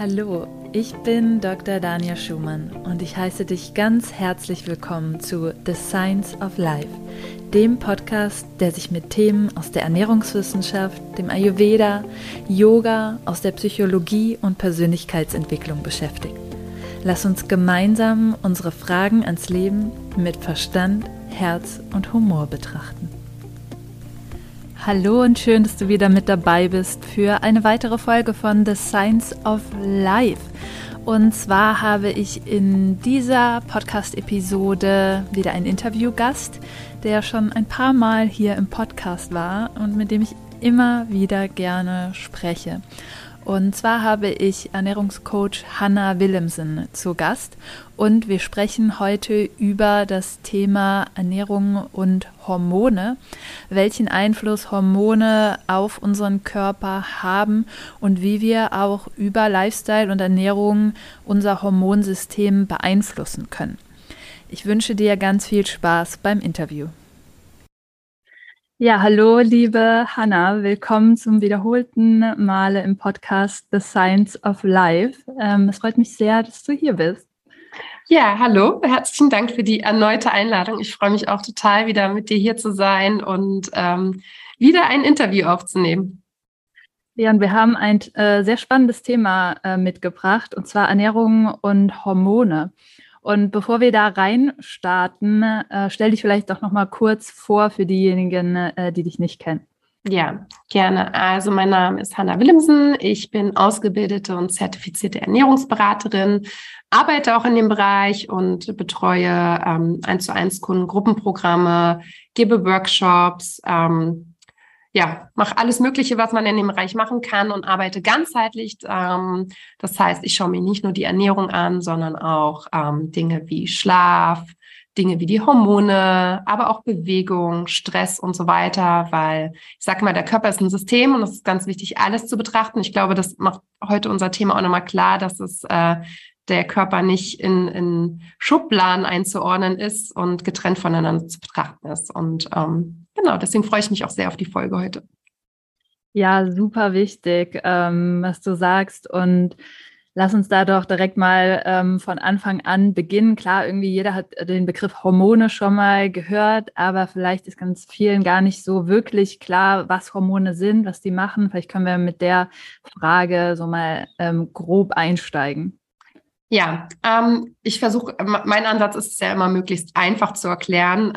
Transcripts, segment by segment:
Hallo, ich bin Dr. Dania Schumann und ich heiße dich ganz herzlich willkommen zu The Science of Life, dem Podcast, der sich mit Themen aus der Ernährungswissenschaft, dem Ayurveda, Yoga, aus der Psychologie und Persönlichkeitsentwicklung beschäftigt. Lass uns gemeinsam unsere Fragen ans Leben mit Verstand, Herz und Humor betrachten. Hallo und schön, dass du wieder mit dabei bist für eine weitere Folge von The Science of Life. Und zwar habe ich in dieser Podcast-Episode wieder einen Interviewgast, der schon ein paar Mal hier im Podcast war und mit dem ich immer wieder gerne spreche. Und zwar habe ich Ernährungscoach Hannah Willemsen zu Gast und wir sprechen heute über das Thema Ernährung und Hormone, welchen Einfluss Hormone auf unseren Körper haben und wie wir auch über Lifestyle und Ernährung unser Hormonsystem beeinflussen können. Ich wünsche dir ganz viel Spaß beim Interview. Ja, hallo, liebe Hanna. Willkommen zum wiederholten Male im Podcast The Science of Life. Ähm, es freut mich sehr, dass du hier bist. Ja, hallo. Herzlichen Dank für die erneute Einladung. Ich freue mich auch total, wieder mit dir hier zu sein und ähm, wieder ein Interview aufzunehmen. Ja, und wir haben ein äh, sehr spannendes Thema äh, mitgebracht, und zwar Ernährung und Hormone. Und bevor wir da rein starten, äh, stell dich vielleicht doch noch mal kurz vor für diejenigen, äh, die dich nicht kennen. Ja, gerne. Also mein Name ist Hanna Willemsen. Ich bin ausgebildete und zertifizierte Ernährungsberaterin, arbeite auch in dem Bereich und betreue ähm, 1 zu 1 Kunden, Gruppenprogramme, gebe Workshops, ähm, ja, mache alles Mögliche, was man in dem Bereich machen kann und arbeite ganzheitlich. Ähm, das heißt, ich schaue mir nicht nur die Ernährung an, sondern auch ähm, Dinge wie Schlaf, Dinge wie die Hormone, aber auch Bewegung, Stress und so weiter, weil ich sage mal, der Körper ist ein System und es ist ganz wichtig, alles zu betrachten. Ich glaube, das macht heute unser Thema auch nochmal klar, dass es äh, der Körper nicht in, in Schubladen einzuordnen ist und getrennt voneinander zu betrachten ist. Und ähm, genau, deswegen freue ich mich auch sehr auf die Folge heute. Ja, super wichtig, ähm, was du sagst. Und lass uns da doch direkt mal ähm, von Anfang an beginnen. Klar, irgendwie jeder hat den Begriff Hormone schon mal gehört, aber vielleicht ist ganz vielen gar nicht so wirklich klar, was Hormone sind, was die machen. Vielleicht können wir mit der Frage so mal ähm, grob einsteigen. Ja, ähm, ich versuche, mein Ansatz ist es ja immer möglichst einfach zu erklären.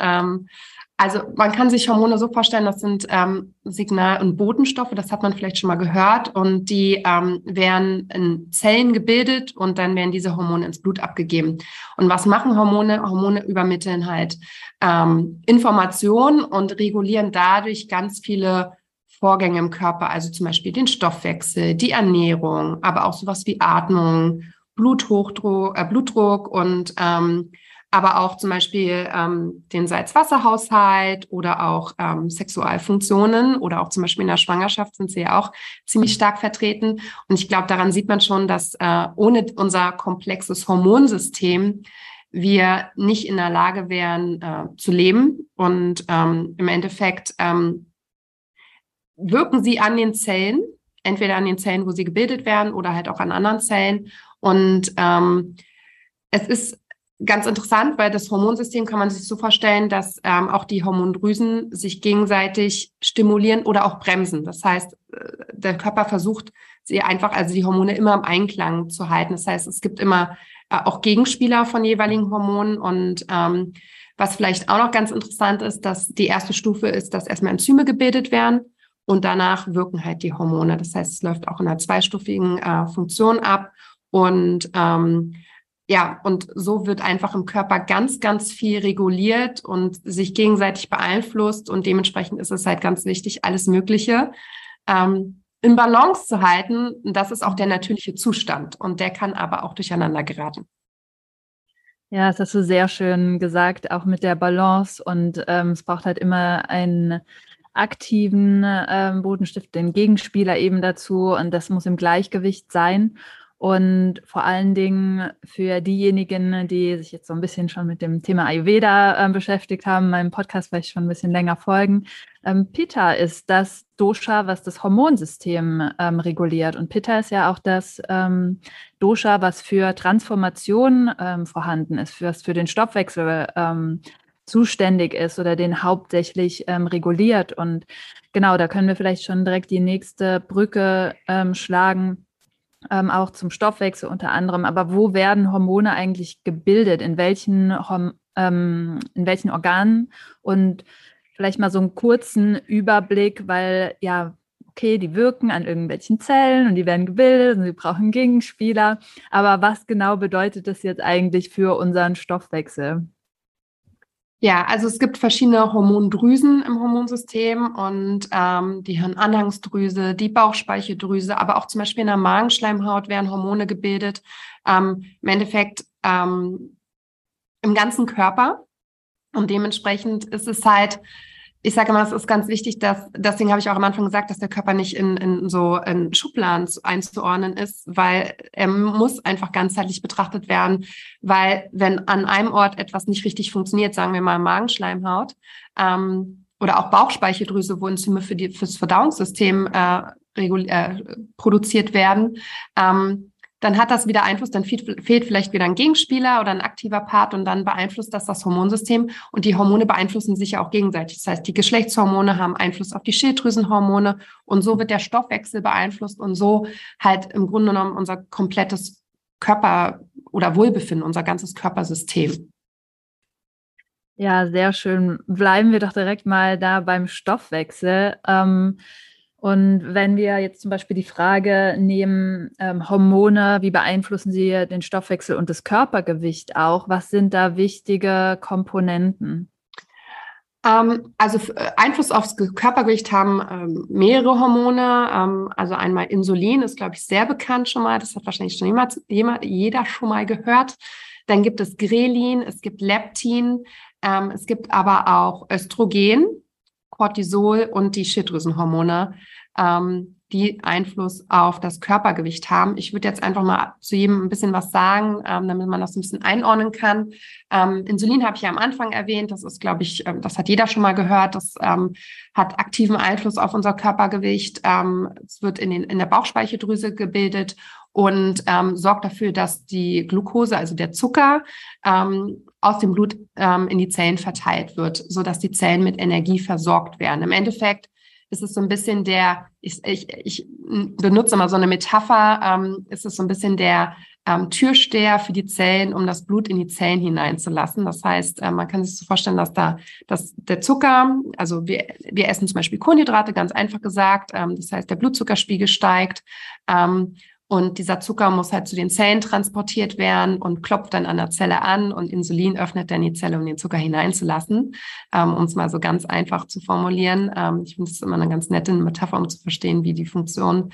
Also man kann sich Hormone so vorstellen, das sind ähm, Signal- und Botenstoffe, das hat man vielleicht schon mal gehört, und die ähm, werden in Zellen gebildet und dann werden diese Hormone ins Blut abgegeben. Und was machen Hormone? Hormone übermitteln halt ähm, Informationen und regulieren dadurch ganz viele Vorgänge im Körper, also zum Beispiel den Stoffwechsel, die Ernährung, aber auch sowas wie Atmung, Bluthochdruck, äh, Blutdruck und ähm, aber auch zum Beispiel ähm, den Salz-Wasser-Haushalt oder auch ähm, Sexualfunktionen oder auch zum Beispiel in der Schwangerschaft sind sie ja auch ziemlich stark vertreten. Und ich glaube, daran sieht man schon, dass äh, ohne unser komplexes Hormonsystem wir nicht in der Lage wären äh, zu leben. Und ähm, im Endeffekt ähm, wirken sie an den Zellen, entweder an den Zellen, wo sie gebildet werden oder halt auch an anderen Zellen. Und ähm, es ist ganz interessant, weil das Hormonsystem kann man sich so vorstellen, dass ähm, auch die Hormondrüsen sich gegenseitig stimulieren oder auch bremsen. Das heißt, äh, der Körper versucht, sie einfach, also die Hormone immer im Einklang zu halten. Das heißt, es gibt immer äh, auch Gegenspieler von jeweiligen Hormonen und ähm, was vielleicht auch noch ganz interessant ist, dass die erste Stufe ist, dass erstmal Enzyme gebildet werden und danach wirken halt die Hormone. Das heißt, es läuft auch in einer zweistufigen äh, Funktion ab und ähm, ja, und so wird einfach im Körper ganz, ganz viel reguliert und sich gegenseitig beeinflusst. Und dementsprechend ist es halt ganz wichtig, alles Mögliche ähm, in Balance zu halten. Das ist auch der natürliche Zustand. Und der kann aber auch durcheinander geraten. Ja, das hast du sehr schön gesagt, auch mit der Balance. Und ähm, es braucht halt immer einen aktiven ähm, Bodenstift, den Gegenspieler eben dazu. Und das muss im Gleichgewicht sein. Und vor allen Dingen für diejenigen, die sich jetzt so ein bisschen schon mit dem Thema Ayurveda äh, beschäftigt haben, meinem Podcast vielleicht schon ein bisschen länger folgen. Ähm, Pitta ist das Dosha, was das Hormonsystem ähm, reguliert. Und Pitta ist ja auch das ähm, Dosha, was für Transformation ähm, vorhanden ist, was für den Stoffwechsel ähm, zuständig ist oder den hauptsächlich ähm, reguliert. Und genau, da können wir vielleicht schon direkt die nächste Brücke schlagen ähm, auch zum Stoffwechsel unter anderem. Aber wo werden Hormone eigentlich gebildet? In welchen, ähm, in welchen Organen? Und vielleicht mal so einen kurzen Überblick, weil ja, okay, die wirken an irgendwelchen Zellen und die werden gebildet und sie brauchen Gegenspieler. Aber was genau bedeutet das jetzt eigentlich für unseren Stoffwechsel? Ja, also es gibt verschiedene Hormondrüsen im Hormonsystem und ähm, die Hirnanhangsdrüse, die Bauchspeicheldrüse, aber auch zum Beispiel in der Magenschleimhaut werden Hormone gebildet. Ähm, Im Endeffekt ähm, im ganzen Körper. Und dementsprechend ist es halt ich sage immer, es ist ganz wichtig, dass, deswegen habe ich auch am Anfang gesagt, dass der Körper nicht in, in so in Schubladen einzuordnen ist, weil er muss einfach ganzheitlich betrachtet werden, weil wenn an einem Ort etwas nicht richtig funktioniert, sagen wir mal Magenschleimhaut ähm, oder auch Bauchspeicheldrüse, wo Enzyme für die, fürs Verdauungssystem äh, äh, produziert werden, ähm, dann hat das wieder Einfluss, dann fehlt, vielleicht wieder ein Gegenspieler oder ein aktiver Part und dann beeinflusst das das Hormonsystem und die Hormone beeinflussen sich ja auch gegenseitig. Das heißt, die Geschlechtshormone haben Einfluss auf die Schilddrüsenhormone und so wird der Stoffwechsel beeinflusst und so halt im Grunde genommen unser komplettes Körper oder Wohlbefinden, unser ganzes Körpersystem. Ja, sehr schön. Bleiben wir doch direkt mal da beim Stoffwechsel. Ähm, und wenn wir jetzt zum Beispiel die Frage nehmen, ähm, Hormone, wie beeinflussen sie den Stoffwechsel und das Körpergewicht auch? Was sind da wichtige Komponenten? Ähm, also äh, Einfluss aufs Körpergewicht haben ähm, mehrere Hormone. Ähm, also einmal Insulin ist, glaube ich, sehr bekannt schon mal. Das hat wahrscheinlich schon jemand, jemand, jeder schon mal gehört. Dann gibt es Grelin, es gibt Leptin, ähm, es gibt aber auch Östrogen. Cortisol und die Schilddrüsenhormone, ähm, die Einfluss auf das Körpergewicht haben. Ich würde jetzt einfach mal zu jedem ein bisschen was sagen, ähm, damit man das ein bisschen einordnen kann. Ähm, Insulin habe ich ja am Anfang erwähnt. Das ist, glaube ich, ähm, das hat jeder schon mal gehört. Das ähm, hat aktiven Einfluss auf unser Körpergewicht. Ähm, es wird in, den, in der Bauchspeicheldrüse gebildet und ähm, sorgt dafür, dass die Glucose, also der Zucker, ähm, aus dem Blut ähm, in die Zellen verteilt wird, so dass die Zellen mit Energie versorgt werden. Im Endeffekt ist es so ein bisschen der, ich, ich, ich benutze mal so eine Metapher, ähm, ist es so ein bisschen der ähm, Türsteher für die Zellen, um das Blut in die Zellen hineinzulassen. Das heißt, äh, man kann sich so vorstellen, dass da dass der Zucker, also wir, wir essen zum Beispiel Kohlenhydrate, ganz einfach gesagt. Ähm, das heißt, der Blutzuckerspiegel steigt. Ähm, und dieser Zucker muss halt zu den Zellen transportiert werden und klopft dann an der Zelle an und Insulin öffnet dann die Zelle, um den Zucker hineinzulassen, ähm, um es mal so ganz einfach zu formulieren. Ähm, ich finde es immer eine ganz nette Metapher, um zu verstehen, wie die Funktion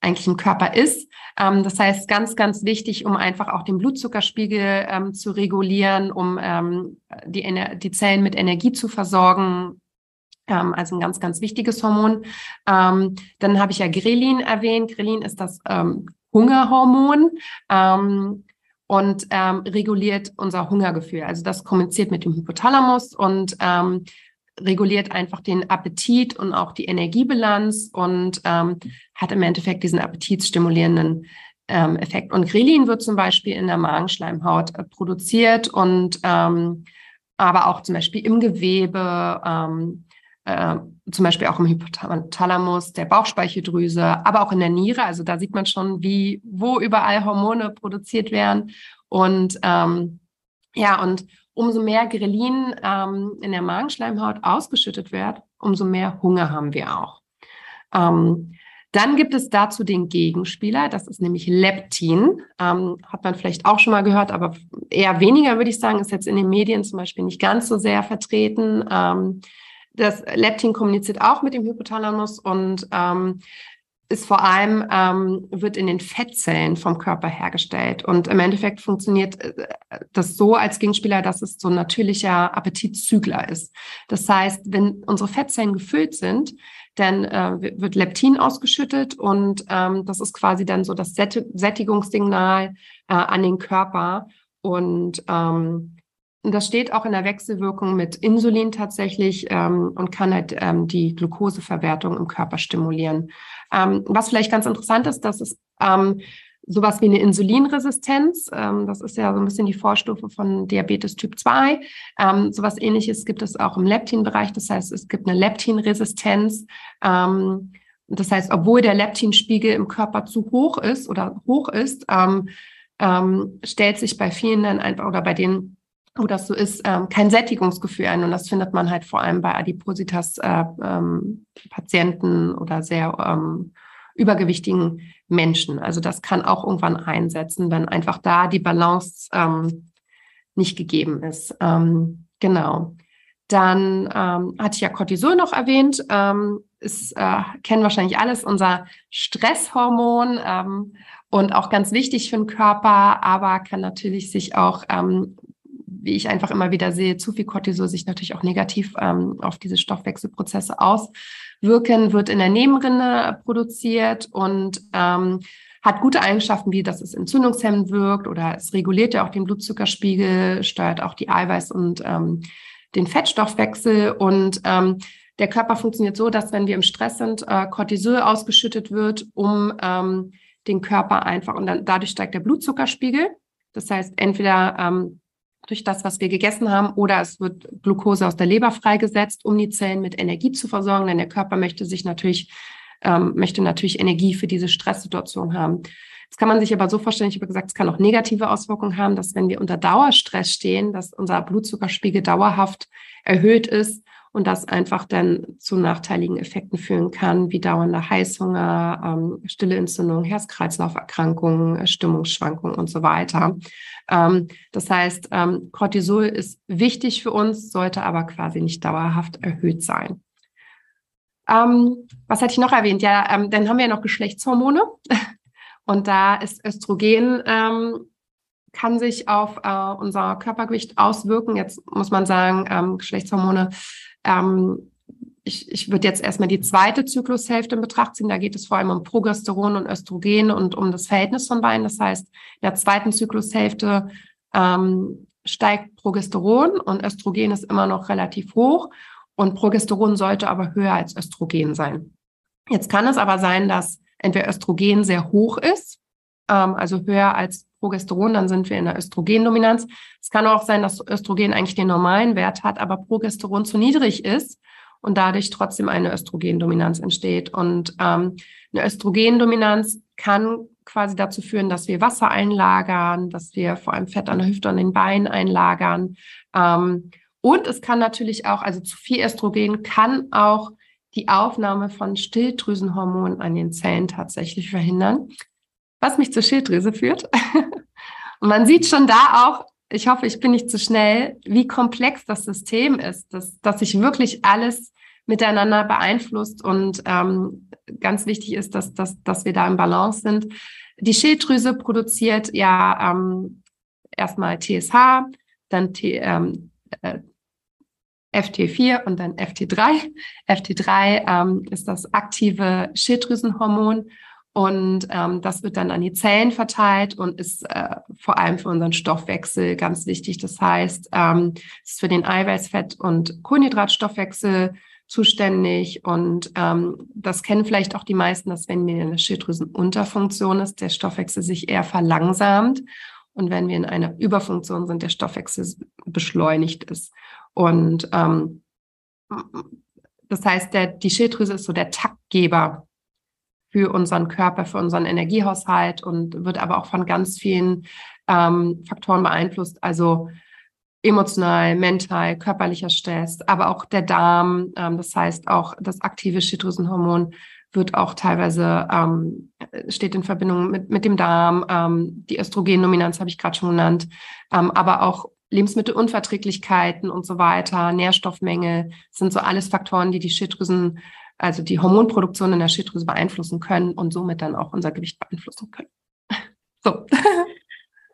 eigentlich im Körper ist. Ähm, das heißt, ganz, ganz wichtig, um einfach auch den Blutzuckerspiegel ähm, zu regulieren, um ähm, die, die Zellen mit Energie zu versorgen, ähm, also ein ganz, ganz wichtiges Hormon. Ähm, dann habe ich ja Grelin erwähnt. Grelin ist das ähm, Hungerhormon ähm, und ähm, reguliert unser Hungergefühl. Also das kommuniziert mit dem Hypothalamus und ähm, reguliert einfach den Appetit und auch die Energiebilanz und hat im Endeffekt diesen appetitstimulierenden Effekt. Und Grelin wird zum Beispiel in der Magenschleimhaut äh, produziert und aber auch zum Beispiel im Gewebe, ähm, äh, zum Beispiel auch im Hypothalamus, der Bauchspeicheldrüse, aber auch in der Niere. Also da sieht man schon, wie, wo überall Hormone produziert werden. Und ähm, ja, und umso mehr Grelin ähm, in der Magenschleimhaut ausgeschüttet wird, umso mehr Hunger haben wir auch. Ähm, dann gibt es dazu den Gegenspieler, das ist nämlich Leptin. Ähm, hat man vielleicht auch schon mal gehört, aber eher weniger, würde ich sagen, ist jetzt in den Medien zum Beispiel nicht ganz so sehr vertreten. Ähm, das Leptin kommuniziert auch mit dem Hypothalamus und ähm, ist vor allem, ähm, wird in den Fettzellen vom Körper hergestellt. Und im Endeffekt funktioniert äh, das so als Gegenspieler, dass es so ein natürlicher Appetitzügler ist. Das heißt, wenn unsere Fettzellen gefüllt sind, dann äh, wird Leptin ausgeschüttet und ähm, das ist quasi dann so das Sättigungssignal äh, an den Körper. Und ähm, das steht auch in der Wechselwirkung mit Insulin tatsächlich ähm, und kann halt ähm, die Glukoseverwertung im Körper stimulieren. Ähm, was vielleicht ganz interessant ist, dass es ähm, sowas wie eine Insulinresistenz, ähm, das ist ja so ein bisschen die Vorstufe von Diabetes Typ 2. Ähm, sowas ähnliches gibt es auch im Leptinbereich. Das heißt, es gibt eine Leptinresistenz. Das heißt, obwohl der Leptinspiegel im Körper zu hoch ist oder hoch ist, stellt sich bei vielen dann einfach oder bei den wo das so ist, ähm, kein Sättigungsgefühl ein. Und das findet man halt vor allem bei Adipositas-Patienten äh, ähm, oder sehr ähm, übergewichtigen Menschen. Also das kann auch irgendwann einsetzen, wenn einfach da die Balance ähm, nicht gegeben ist. Ähm, genau. Dann ähm, hatte ich ja Cortisol noch erwähnt. Ähm, ist, äh, kennen wahrscheinlich alles, unser Stresshormon ähm, und auch ganz wichtig für den Körper, aber kann natürlich sich auch ähm, wie ich einfach immer wieder sehe, zu viel Cortisol sich natürlich auch negativ ähm, auf diese Stoffwechselprozesse auswirken, wird in der Nebenrinne produziert und ähm, hat gute Eigenschaften, wie dass es entzündungshemmend wirkt oder es reguliert ja auch den Blutzuckerspiegel, steuert auch die Eiweiß- und ähm, den Fettstoffwechsel und ähm, der Körper funktioniert so, dass wenn wir im Stress sind, äh, Cortisol ausgeschüttet wird, um ähm, den Körper einfach und dann dadurch steigt der Blutzuckerspiegel. Das heißt, entweder ähm, durch das, was wir gegessen haben, oder es wird Glucose aus der Leber freigesetzt, um die Zellen mit Energie zu versorgen, denn der Körper möchte sich natürlich, ähm, möchte natürlich Energie für diese Stresssituation haben. Das kann man sich aber so vorstellen, ich habe gesagt, es kann auch negative Auswirkungen haben, dass wenn wir unter Dauerstress stehen, dass unser Blutzuckerspiegel dauerhaft erhöht ist und das einfach dann zu nachteiligen Effekten führen kann, wie dauernder Heißhunger, ähm, stille Entzündung, Herz-Kreislauf-Erkrankungen, Stimmungsschwankungen und so weiter. Ähm, das heißt, ähm, Cortisol ist wichtig für uns, sollte aber quasi nicht dauerhaft erhöht sein. Ähm, was hatte ich noch erwähnt? Ja, ähm, dann haben wir ja noch Geschlechtshormone. Und da ist Östrogen ähm, kann sich auf äh, unser Körpergewicht auswirken. Jetzt muss man sagen, ähm, Geschlechtshormone ähm, ich, ich würde jetzt erstmal die zweite Zyklushälfte in Betracht ziehen. Da geht es vor allem um Progesteron und Östrogen und um das Verhältnis von beiden. Das heißt, in der zweiten Zyklushälfte ähm, steigt Progesteron und Östrogen ist immer noch relativ hoch und Progesteron sollte aber höher als Östrogen sein. Jetzt kann es aber sein, dass entweder Östrogen sehr hoch ist, ähm, also höher als Progesteron, dann sind wir in der Östrogendominanz. Es kann auch sein, dass Östrogen eigentlich den normalen Wert hat, aber Progesteron zu niedrig ist und dadurch trotzdem eine Östrogendominanz entsteht. Und ähm, eine Östrogendominanz kann quasi dazu führen, dass wir Wasser einlagern, dass wir vor allem Fett an der Hüfte und den Beinen einlagern. Ähm, und es kann natürlich auch, also zu viel Östrogen kann auch die Aufnahme von Stilldrüsenhormonen an den Zellen tatsächlich verhindern, was mich zur Schilddrüse führt. und man sieht schon da auch, ich hoffe, ich bin nicht zu schnell, wie komplex das System ist, dass, dass sich wirklich alles miteinander beeinflusst und ähm, ganz wichtig ist, dass, dass, dass wir da im Balance sind. Die Schilddrüse produziert ja ähm, erstmal TSH, dann T, ähm, äh, FT4 und dann FT3. FT3 ähm, ist das aktive Schilddrüsenhormon und ähm, das wird dann an die Zellen verteilt und ist äh, vor allem für unseren Stoffwechsel ganz wichtig. Das heißt, ähm, es ist für den Eiweißfett- und Kohlenhydratstoffwechsel zuständig. Und ähm, das kennen vielleicht auch die meisten, dass wenn wir in einer Schilddrüsenunterfunktion ist, der Stoffwechsel sich eher verlangsamt. Und wenn wir in einer Überfunktion sind, der Stoffwechsel beschleunigt ist. Und ähm, das heißt, der, die Schilddrüse ist so der Taktgeber für unseren Körper, für unseren Energiehaushalt und wird aber auch von ganz vielen ähm, Faktoren beeinflusst. Also emotional, mental, körperlicher Stress, aber auch der Darm. Ähm, das heißt, auch das aktive Schilddrüsenhormon wird auch teilweise, ähm, steht in Verbindung mit, mit dem Darm. Ähm, die Östrogendominanz habe ich gerade schon genannt, ähm, aber auch Lebensmittelunverträglichkeiten und so weiter, Nährstoffmängel sind so alles Faktoren, die die Schilddrüsen also die Hormonproduktion in der Schilddrüse beeinflussen können und somit dann auch unser Gewicht beeinflussen können. so.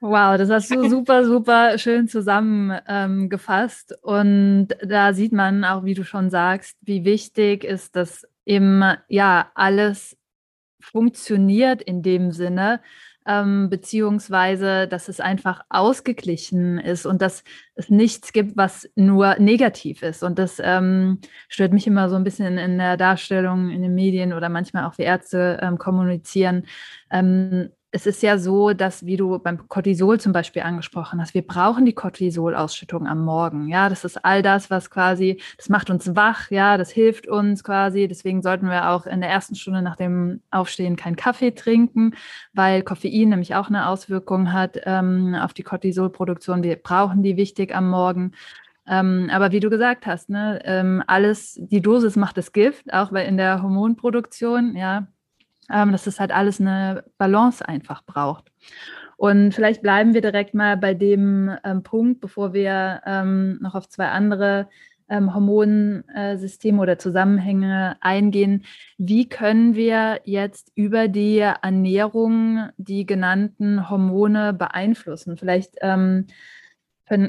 Wow, das hast du super, super schön zusammengefasst. Ähm, und da sieht man auch, wie du schon sagst, wie wichtig ist, dass eben ja alles funktioniert in dem Sinne, ähm, beziehungsweise dass es einfach ausgeglichen ist und dass es nichts gibt, was nur negativ ist. Und das ähm, stört mich immer so ein bisschen in der Darstellung in den Medien oder manchmal auch wie Ärzte ähm, kommunizieren. Ähm, es ist ja so, dass, wie du beim Cortisol zum Beispiel angesprochen hast, wir brauchen die Cortisolausschüttung am Morgen. Ja, das ist all das, was quasi, das macht uns wach, ja, das hilft uns quasi. Deswegen sollten wir auch in der ersten Stunde nach dem Aufstehen keinen Kaffee trinken, weil Koffein nämlich auch eine Auswirkung hat ähm, auf die Cortisolproduktion. Wir brauchen die wichtig am Morgen. Ähm, aber wie du gesagt hast, ne, ähm, alles, die Dosis macht das Gift, auch bei in der Hormonproduktion, ja, ähm, dass es halt alles eine Balance einfach braucht. Und vielleicht bleiben wir direkt mal bei dem ähm, Punkt, bevor wir ähm, noch auf zwei andere ähm, Hormonsysteme oder Zusammenhänge eingehen. Wie können wir jetzt über die Ernährung die genannten Hormone beeinflussen? Vielleicht ähm,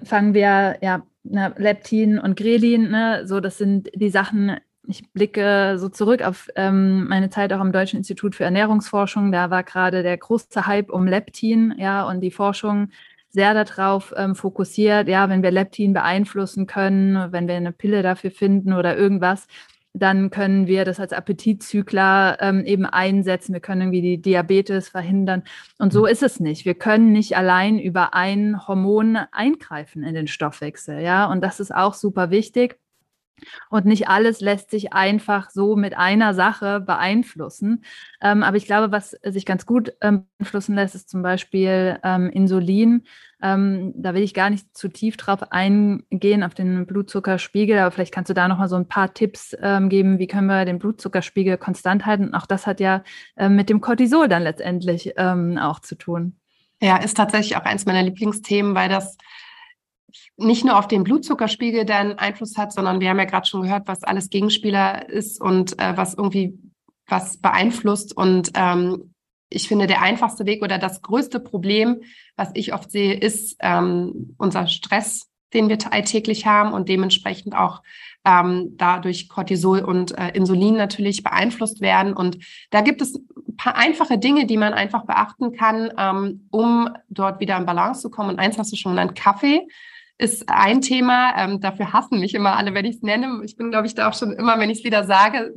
fangen wir ja Leptin und Grelin, ne? so das sind die Sachen, ich blicke so zurück auf ähm, meine Zeit auch am Deutschen Institut für Ernährungsforschung. Da war gerade der große Hype um Leptin, ja, und die Forschung sehr darauf ähm, fokussiert, ja, wenn wir Leptin beeinflussen können, wenn wir eine Pille dafür finden oder irgendwas, dann können wir das als Appetitzügler ähm, eben einsetzen. Wir können irgendwie die Diabetes verhindern. Und so ist es nicht. Wir können nicht allein über ein Hormon eingreifen in den Stoffwechsel. Ja, und das ist auch super wichtig. Und nicht alles lässt sich einfach so mit einer Sache beeinflussen. Ähm, aber ich glaube, was sich ganz gut ähm, beeinflussen lässt, ist zum Beispiel ähm, Insulin. Ähm, da will ich gar nicht zu tief drauf eingehen, auf den Blutzuckerspiegel, aber vielleicht kannst du da nochmal so ein paar Tipps ähm, geben, wie können wir den Blutzuckerspiegel konstant halten. Auch das hat ja ähm, mit dem Cortisol dann letztendlich auch zu tun. Ja, ist tatsächlich auch eins meiner Lieblingsthemen, weil das nicht nur auf den Blutzuckerspiegel dann Einfluss hat, sondern wir haben ja gerade schon gehört, was alles Gegenspieler ist und äh, was irgendwie was beeinflusst. Und ähm, ich finde, der einfachste Weg oder das größte Problem, was ich oft sehe, ist ähm, unser Stress, den wir alltäglich haben und dementsprechend auch ähm, dadurch Cortisol und äh, Insulin natürlich beeinflusst werden. Und da gibt es ein paar einfache Dinge, die man einfach beachten kann, ähm, um dort wieder in Balance zu kommen. Und eins hast du schon genannt, Kaffee ist ein Thema. Ähm, dafür hassen mich immer alle, wenn ich es nenne. Ich bin, glaube ich, da auch schon immer, wenn ich es wieder sage,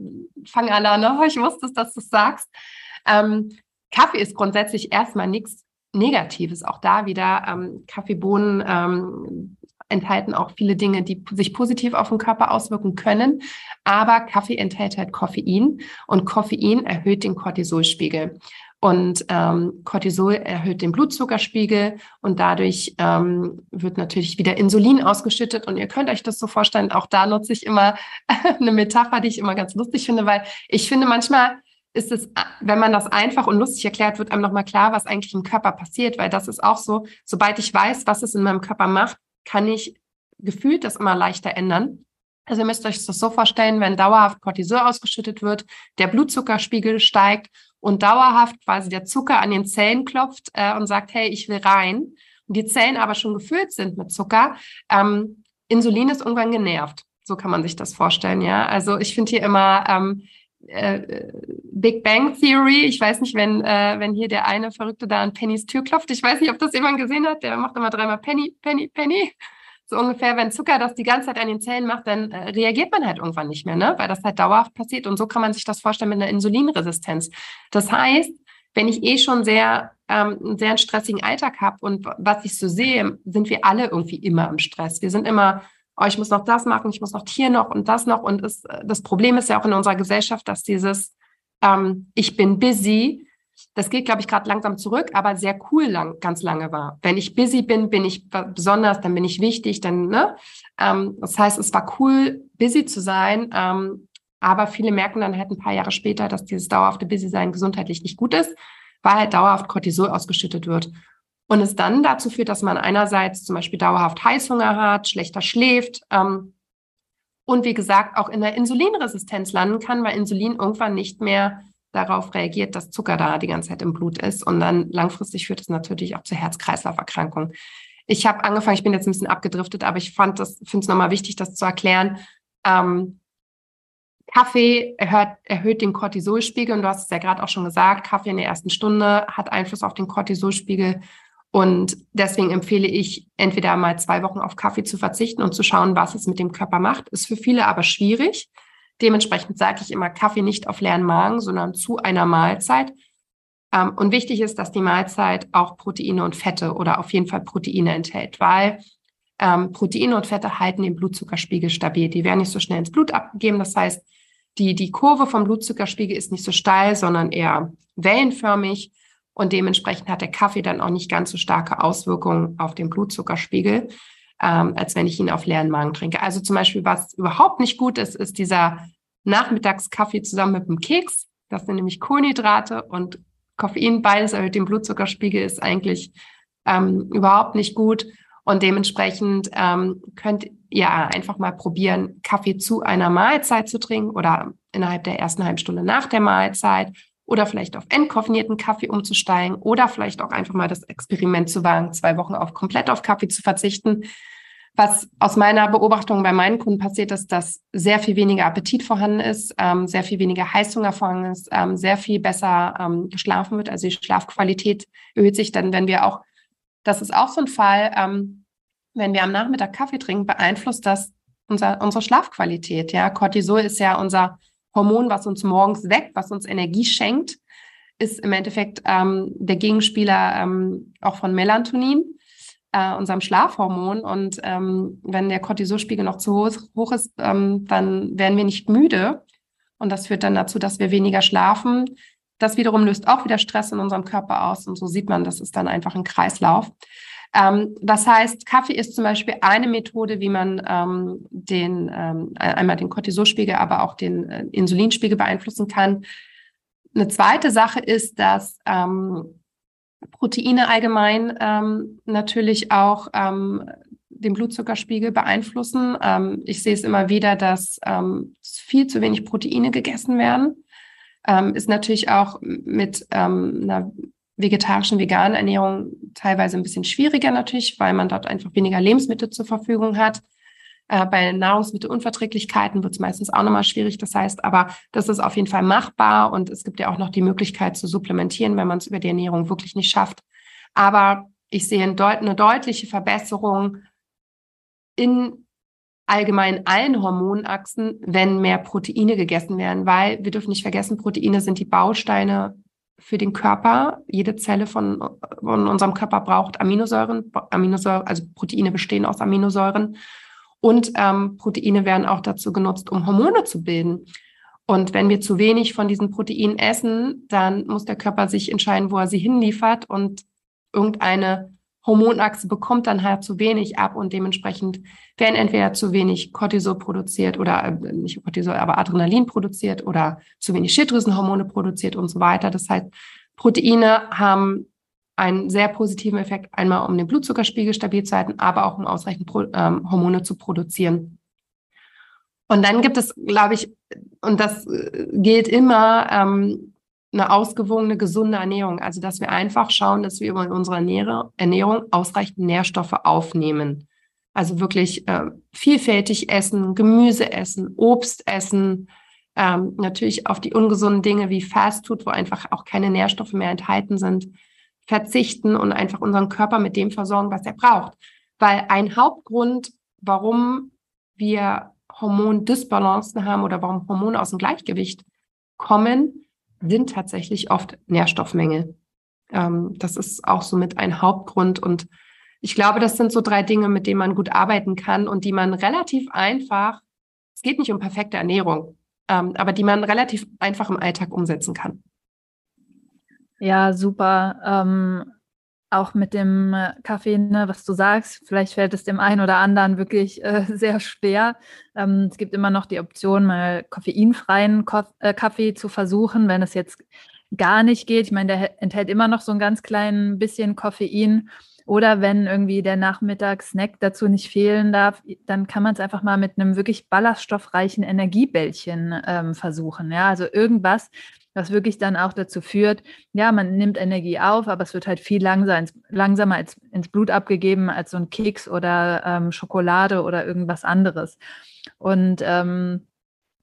fangen alle an, oh, ich wusste es, dass du es sagst. Ähm, Kaffee ist grundsätzlich erstmal nichts Negatives. Auch da wieder ähm, Kaffeebohnen ähm, enthalten auch viele Dinge, die sich positiv auf den Körper auswirken können. Aber Kaffee enthält halt Koffein und Koffein erhöht den Cortisolspiegel. Und ähm, Cortisol erhöht den Blutzuckerspiegel und dadurch ähm, wird natürlich wieder Insulin ausgeschüttet. Und ihr könnt euch das so vorstellen, auch da nutze ich immer eine Metapher, die ich immer ganz lustig finde, weil ich finde manchmal ist es, wenn man das einfach und lustig erklärt, wird einem nochmal klar, was eigentlich im Körper passiert, weil das ist auch so, sobald ich weiß, was es in meinem Körper macht, kann ich gefühlt das immer leichter ändern. Also ihr müsst euch das so vorstellen, wenn dauerhaft Cortisol ausgeschüttet wird, der Blutzuckerspiegel steigt und dauerhaft quasi der Zucker an den Zellen klopft äh, und sagt, hey, ich will rein, und die Zellen aber schon gefüllt sind mit Zucker, ähm, Insulin ist irgendwann genervt. So kann man sich das vorstellen, ja. Also ich finde hier immer ähm, äh, Big Bang Theory. Ich weiß nicht, wenn, äh, wenn hier der eine Verrückte da an Pennys Tür klopft. Ich weiß nicht, ob das jemand gesehen hat. Der macht immer dreimal Penny, Penny, Penny so ungefähr, wenn Zucker das die ganze Zeit an den Zellen macht, dann äh, reagiert man halt irgendwann nicht mehr, ne? weil das halt dauerhaft passiert. Und so kann man sich das vorstellen mit einer Insulinresistenz. Das heißt, wenn ich eh schon sehr, ähm, einen sehr stressigen Alltag habe und was ich so sehe, sind wir alle irgendwie immer im Stress. Wir sind immer, oh, ich muss noch das machen, ich muss noch hier noch und das noch. Und es, das Problem ist ja auch in unserer Gesellschaft, dass dieses ähm, Ich bin busy das geht, glaube ich, gerade langsam zurück, aber sehr cool lang, ganz lange war. Wenn ich busy bin, bin ich besonders, dann bin ich wichtig, dann, ne? Ähm, das heißt, es war cool, busy zu sein, ähm, aber viele merken dann halt ein paar Jahre später, dass dieses dauerhafte Busy-Sein gesundheitlich nicht gut ist, weil halt dauerhaft Cortisol ausgeschüttet wird. Und es dann dazu führt, dass man einerseits zum Beispiel dauerhaft Heißhunger hat, schlechter schläft, ähm, und wie gesagt auch in der Insulinresistenz landen kann, weil Insulin irgendwann nicht mehr darauf reagiert, dass Zucker da die ganze Zeit im Blut ist. Und dann langfristig führt es natürlich auch zu Herz-Kreislauf-Erkrankungen. Ich habe angefangen, ich bin jetzt ein bisschen abgedriftet, aber ich fand das, finde es nochmal wichtig, das zu erklären. Ähm, Kaffee erhöht, erhöht den Cortisolspiegel und du hast es ja gerade auch schon gesagt, Kaffee in der ersten Stunde hat Einfluss auf den Cortisolspiegel und deswegen empfehle ich, entweder mal zwei Wochen auf Kaffee zu verzichten und zu schauen, was es mit dem Körper macht. Ist für viele aber schwierig. Dementsprechend sage ich immer Kaffee nicht auf leeren Magen, sondern zu einer Mahlzeit. Ähm, und wichtig ist, dass die Mahlzeit auch Proteine und Fette oder auf jeden Fall Proteine enthält, weil ähm, Proteine und Fette halten den Blutzuckerspiegel stabil. Die werden nicht so schnell ins Blut abgegeben. Das heißt, die, die Kurve vom Blutzuckerspiegel ist nicht so steil, sondern eher wellenförmig. Und dementsprechend hat der Kaffee dann auch nicht ganz so starke Auswirkungen auf den Blutzuckerspiegel, ähm, als wenn ich ihn auf leeren Magen trinke. Also zum Beispiel, was überhaupt nicht gut ist, ist dieser Nachmittagskaffee zusammen mit dem Keks. Das sind nämlich Kohlenhydrate und Koffein. Beides erhöht den Blutzuckerspiegel, ist eigentlich ähm, überhaupt nicht gut. Und dementsprechend ähm, könnt ihr einfach mal probieren, Kaffee zu einer Mahlzeit zu trinken oder innerhalb der ersten halben Stunde nach der Mahlzeit oder vielleicht auf entkoffinierten Kaffee umzusteigen oder vielleicht auch einfach mal das Experiment zu wagen, zwei Wochen auf komplett auf Kaffee zu verzichten. Was aus meiner Beobachtung bei meinen Kunden passiert ist, dass sehr viel weniger Appetit vorhanden ist, ähm, sehr viel weniger Heißhunger vorhanden ist, ähm, sehr viel besser ähm, geschlafen wird. Also die Schlafqualität erhöht sich dann, wenn wir auch, das ist auch so ein Fall, ähm, wenn wir am Nachmittag Kaffee trinken, beeinflusst das unser, unsere Schlafqualität. Ja, Cortisol ist ja unser Hormon, was uns morgens weckt, was uns Energie schenkt, ist im Endeffekt ähm, der Gegenspieler ähm, auch von Melatonin, äh, unserem Schlafhormon. Und ähm, wenn der Cortisolspiegel noch zu hoch, hoch ist, ähm, dann werden wir nicht müde. Und das führt dann dazu, dass wir weniger schlafen. Das wiederum löst auch wieder Stress in unserem Körper aus. Und so sieht man, das ist dann einfach ein Kreislauf. Ähm, das heißt, Kaffee ist zum Beispiel eine Methode, wie man ähm, den, ähm, einmal den Cortisolspiegel, aber auch den äh, Insulinspiegel beeinflussen kann. Eine zweite Sache ist, dass ähm, Proteine allgemein ähm, natürlich auch ähm, den Blutzuckerspiegel beeinflussen. Ähm, ich sehe es immer wieder, dass ähm, viel zu wenig Proteine gegessen werden. Ähm, ist natürlich auch mit ähm, einer vegetarischen, veganen Ernährung teilweise ein bisschen schwieriger natürlich, weil man dort einfach weniger Lebensmittel zur Verfügung hat. Äh, bei Nahrungsmittelunverträglichkeiten wird es meistens auch nochmal schwierig. Das heißt aber, das ist auf jeden Fall machbar und es gibt ja auch noch die Möglichkeit zu supplementieren, wenn man es über die Ernährung wirklich nicht schafft. Aber ich sehe eine, deut eine deutliche Verbesserung in allgemein allen Hormonachsen, wenn mehr Proteine gegessen werden, weil wir dürfen nicht vergessen, Proteine sind die Bausteine für den Körper. Jede Zelle von, von unserem Körper braucht Aminosäuren. Aminosäuren, also Proteine bestehen aus Aminosäuren. Und ähm, Proteine werden auch dazu genutzt, um Hormone zu bilden. Und wenn wir zu wenig von diesen Proteinen essen, dann muss der Körper sich entscheiden, wo er sie hinliefert. Und irgendeine Hormonachse bekommt dann halt zu wenig ab und dementsprechend werden entweder zu wenig Cortisol produziert oder äh, nicht Cortisol, aber Adrenalin produziert oder zu wenig Schilddrüsenhormone produziert und so weiter. Das heißt, Proteine haben einen sehr positiven Effekt, einmal um den Blutzuckerspiegel stabil zu halten, aber auch um ausreichend Pro, ähm, Hormone zu produzieren. Und dann gibt es, glaube ich, und das äh, gilt immer, ähm, eine ausgewogene, gesunde Ernährung. Also, dass wir einfach schauen, dass wir über unsere Ernährung ausreichend Nährstoffe aufnehmen. Also wirklich äh, vielfältig essen, Gemüse essen, Obst essen, ähm, natürlich auf die ungesunden Dinge wie Fastfood, wo einfach auch keine Nährstoffe mehr enthalten sind, verzichten und einfach unseren Körper mit dem versorgen, was er braucht. Weil ein Hauptgrund, warum wir Hormondysbalancen haben oder warum Hormone aus dem Gleichgewicht kommen, sind tatsächlich oft Nährstoffmängel. Ähm, das ist auch somit ein Hauptgrund. Und ich glaube, das sind so drei Dinge, mit denen man gut arbeiten kann und die man relativ einfach, es geht nicht um perfekte Ernährung, ähm, aber die man relativ einfach im Alltag umsetzen kann. Ja, super. Ähm, auch mit dem äh, Kaffee, ne, was du sagst, vielleicht fällt es dem einen oder anderen wirklich äh, sehr schwer. Ähm, es gibt immer noch die Option, mal koffeinfreien Ko äh, Kaffee zu versuchen, wenn es jetzt gar nicht geht. Ich meine, der enthält immer noch so ein ganz klein bisschen Koffein. Oder wenn irgendwie der Nachmittagssnack dazu nicht fehlen darf, dann kann man es einfach mal mit einem wirklich ballaststoffreichen Energiebällchen ähm, versuchen. Ja, also irgendwas, was wirklich dann auch dazu führt, ja, man nimmt Energie auf, aber es wird halt viel langsamer, langsamer als, ins Blut abgegeben als so ein Keks oder ähm, Schokolade oder irgendwas anderes. Und ähm,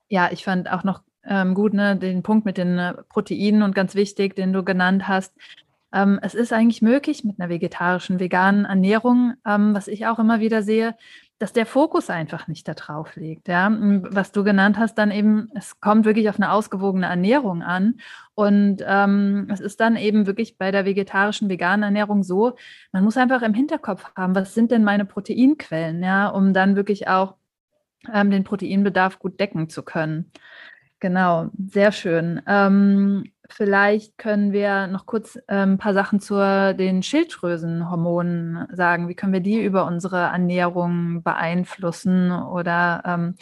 ja, ich fand auch noch ähm, gut, ne, den Punkt mit den äh, Proteinen und ganz wichtig, den du genannt hast. Ähm, es ist eigentlich möglich mit einer vegetarischen, veganen Ernährung, ähm, was ich auch immer wieder sehe, dass der Fokus einfach nicht da drauf liegt. Ja? Was du genannt hast, dann eben, es kommt wirklich auf eine ausgewogene Ernährung an. Und ähm, es ist dann eben wirklich bei der vegetarischen, veganen Ernährung so, man muss einfach im Hinterkopf haben, was sind denn meine Proteinquellen, ja, um dann wirklich auch ähm, den Proteinbedarf gut decken zu können. Genau, sehr schön. Ähm, vielleicht können wir noch kurz ein paar Sachen zu den Schilddrüsenhormonen sagen. Wie können wir die über unsere Ernährung beeinflussen oder ähm,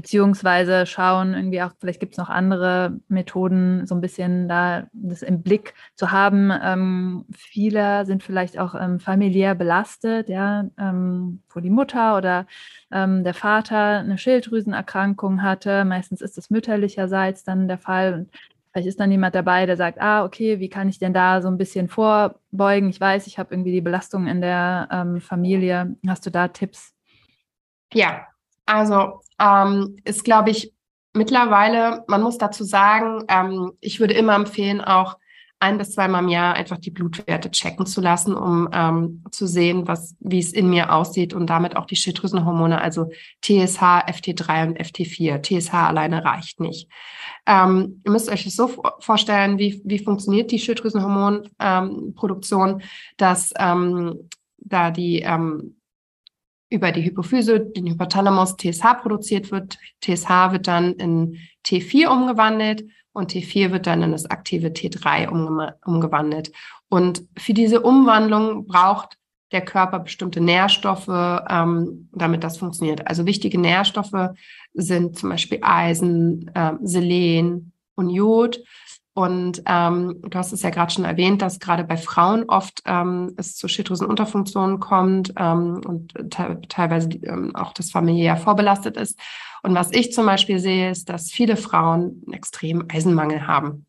beziehungsweise schauen, irgendwie auch, vielleicht gibt es noch andere Methoden, so ein bisschen da das im Blick zu haben. Ähm, viele sind vielleicht auch ähm, familiär belastet, ja, ähm, wo die Mutter oder ähm, der Vater eine Schilddrüsenerkrankung hatte. Meistens ist es mütterlicherseits dann der Fall. Und vielleicht ist dann jemand dabei, der sagt, ah, okay, wie kann ich denn da so ein bisschen vorbeugen? Ich weiß, ich habe irgendwie die Belastung in der ähm, Familie. Hast du da Tipps? Ja, also ähm, ist, glaube ich, mittlerweile, man muss dazu sagen, ähm, ich würde immer empfehlen, auch ein bis zweimal im Jahr einfach die Blutwerte checken zu lassen, um ähm, zu sehen, was, wie es in mir aussieht und damit auch die Schilddrüsenhormone, also TSH, FT3 und FT4. TSH alleine reicht nicht. Ähm, ihr müsst euch das so vorstellen, wie, wie funktioniert die Schilddrüsenhormonproduktion, ähm, dass ähm, da die ähm, über die Hypophyse, den Hypothalamus TSH produziert wird. TSH wird dann in T4 umgewandelt und T4 wird dann in das aktive T3 umge umgewandelt. Und für diese Umwandlung braucht der Körper bestimmte Nährstoffe, ähm, damit das funktioniert. Also wichtige Nährstoffe sind zum Beispiel Eisen, äh, Selen und Jod. Und ähm, du hast es ja gerade schon erwähnt, dass gerade bei Frauen oft ähm, es zu Schilddrüsenunterfunktionen kommt ähm, und te teilweise ähm, auch das familiär vorbelastet ist. Und was ich zum Beispiel sehe, ist, dass viele Frauen einen extremen Eisenmangel haben.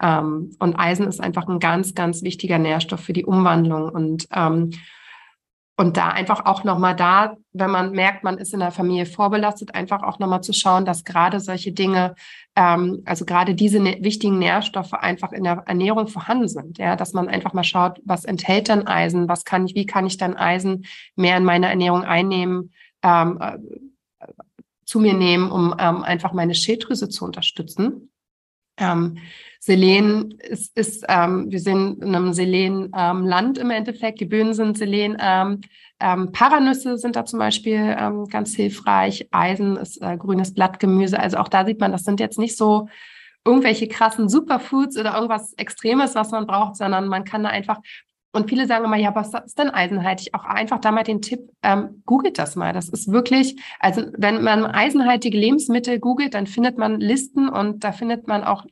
Ähm, und Eisen ist einfach ein ganz, ganz wichtiger Nährstoff für die Umwandlung. Und ähm, und da einfach auch nochmal da, wenn man merkt, man ist in der Familie vorbelastet, einfach auch nochmal zu schauen, dass gerade solche Dinge, ähm, also gerade diese ne wichtigen Nährstoffe einfach in der Ernährung vorhanden sind. Ja, dass man einfach mal schaut, was enthält dann Eisen, was kann ich, wie kann ich dann Eisen mehr in meine Ernährung einnehmen, ähm, äh, zu mir nehmen, um ähm, einfach meine Schilddrüse zu unterstützen. Ähm, Selen ist, ist ähm, wir sind in einem Selen-Land ähm, im Endeffekt. Die Böden sind Selen. Ähm, Paranüsse sind da zum Beispiel ähm, ganz hilfreich. Eisen ist äh, grünes Blattgemüse. Also auch da sieht man, das sind jetzt nicht so irgendwelche krassen Superfoods oder irgendwas Extremes, was man braucht, sondern man kann da einfach und viele sagen immer, ja, was ist denn eisenhaltig? Auch einfach da mal den Tipp, ähm, googelt das mal. Das ist wirklich, also wenn man eisenhaltige Lebensmittel googelt, dann findet man Listen und da findet man auch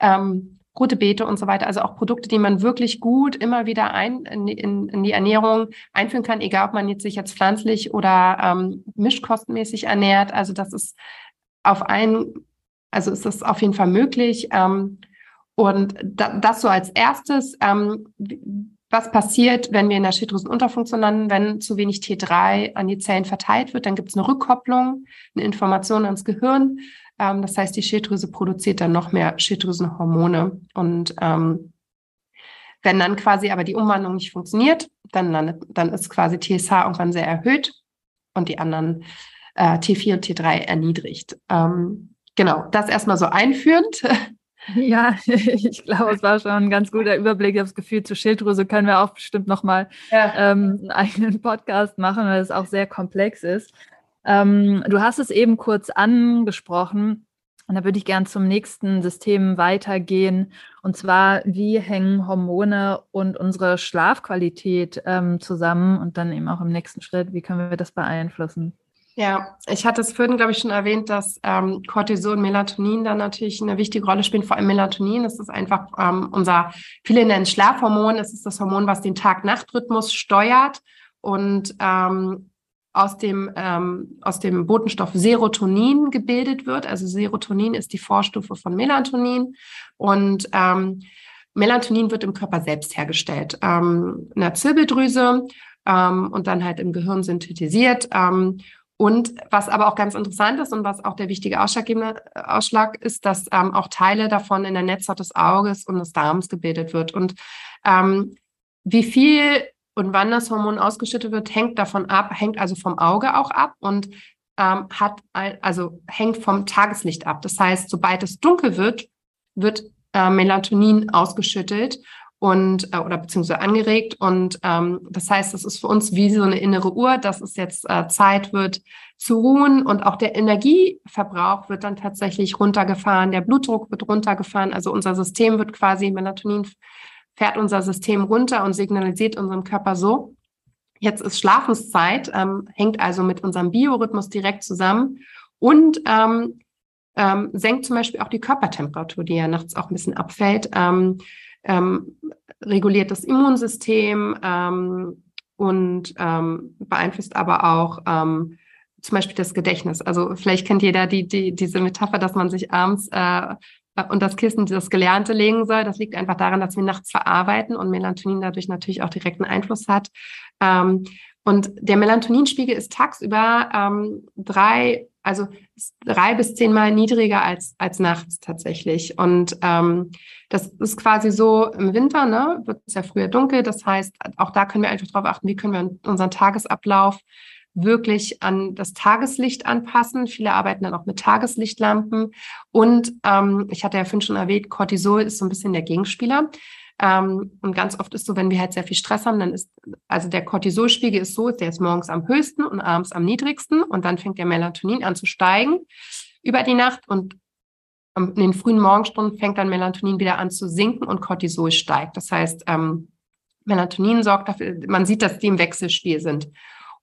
ähm, rote Beete und so weiter. Also auch Produkte, die man wirklich gut immer wieder ein, in, in, die Ernährung einführen kann, egal ob man sich jetzt pflanzlich oder ähm, mischkostmäßig ernährt. Also das ist auf einen, also ist das auf jeden Fall möglich. Ähm, und da, das so als erstes. Ähm, was passiert, wenn wir in der Schilddrüsenunterfunktion landen, wenn zu wenig T3 an die Zellen verteilt wird? Dann gibt es eine Rückkopplung, eine Information ans Gehirn. Ähm, das heißt, die Schilddrüse produziert dann noch mehr Schilddrüsenhormone. Und ähm, wenn dann quasi aber die Umwandlung nicht funktioniert, dann, landet, dann ist quasi TSH irgendwann sehr erhöht und die anderen äh, T4 und T3 erniedrigt. Ähm, genau, das erstmal so einführend. Ja, ich glaube, es war schon ein ganz guter Überblick. Ich habe das Gefühl, zur Schilddrüse können wir auch bestimmt nochmal ja. ähm, einen eigenen Podcast machen, weil es auch sehr komplex ist. Ähm, du hast es eben kurz angesprochen. Und da würde ich gern zum nächsten System weitergehen. Und zwar, wie hängen Hormone und unsere Schlafqualität ähm, zusammen? Und dann eben auch im nächsten Schritt, wie können wir das beeinflussen? Ja, ich hatte es vorhin, glaube ich, schon erwähnt, dass ähm, Cortisol und Melatonin dann natürlich eine wichtige Rolle spielen. Vor allem Melatonin, das ist einfach ähm, unser, viele nennen Schlafhormon. Es ist das Hormon, was den Tag-Nacht-Rhythmus steuert und ähm, aus dem, ähm, aus dem Botenstoff Serotonin gebildet wird. Also Serotonin ist die Vorstufe von Melatonin und ähm, Melatonin wird im Körper selbst hergestellt, ähm, in der Zirbeldrüse ähm, und dann halt im Gehirn synthetisiert. Ähm, und was aber auch ganz interessant ist und was auch der wichtige ausschlaggebende äh, Ausschlag ist, dass ähm, auch Teile davon in der Netzhaut des Auges und des Darms gebildet wird. Und ähm, wie viel und wann das Hormon ausgeschüttet wird, hängt davon ab, hängt also vom Auge auch ab und ähm, hat also hängt vom Tageslicht ab. Das heißt, sobald es dunkel wird, wird äh, Melatonin ausgeschüttet und äh, oder beziehungsweise angeregt. Und ähm, das heißt, es ist für uns wie so eine innere Uhr, dass es jetzt äh, Zeit wird zu ruhen und auch der Energieverbrauch wird dann tatsächlich runtergefahren, der Blutdruck wird runtergefahren, also unser System wird quasi, Melatonin fährt unser System runter und signalisiert unserem Körper so, jetzt ist Schlafenszeit, ähm, hängt also mit unserem Biorhythmus direkt zusammen und ähm, ähm, senkt zum Beispiel auch die Körpertemperatur, die ja nachts auch ein bisschen abfällt. Ähm, ähm, reguliert das Immunsystem ähm, und beeinflusst aber auch zum Beispiel das Gedächtnis. Also vielleicht kennt jeder die, die, diese Metapher, dass man sich abends äh, und das Kissen das Gelernte legen soll. Das liegt einfach daran, dass wir nachts verarbeiten und Melatonin dadurch natürlich auch direkten Einfluss hat. Ähm, und der Melatoninspiegel ist tagsüber ähm, drei, also drei bis zehnmal niedriger als, als nachts tatsächlich. Und ähm, das ist quasi so im Winter, ne, wird es ja früher dunkel. Das heißt, auch da können wir einfach darauf achten, wie können wir unseren Tagesablauf wirklich an das Tageslicht anpassen. Viele arbeiten dann auch mit Tageslichtlampen. Und ähm, ich hatte ja vorhin schon erwähnt, Cortisol ist so ein bisschen der Gegenspieler. Ähm, und ganz oft ist so, wenn wir halt sehr viel Stress haben, dann ist, also der Cortisolspiegel ist so, der ist morgens am höchsten und abends am niedrigsten und dann fängt der Melatonin an zu steigen über die Nacht und in den frühen Morgenstunden fängt dann Melatonin wieder an zu sinken und Cortisol steigt. Das heißt, ähm, Melatonin sorgt dafür, man sieht, dass die im Wechselspiel sind.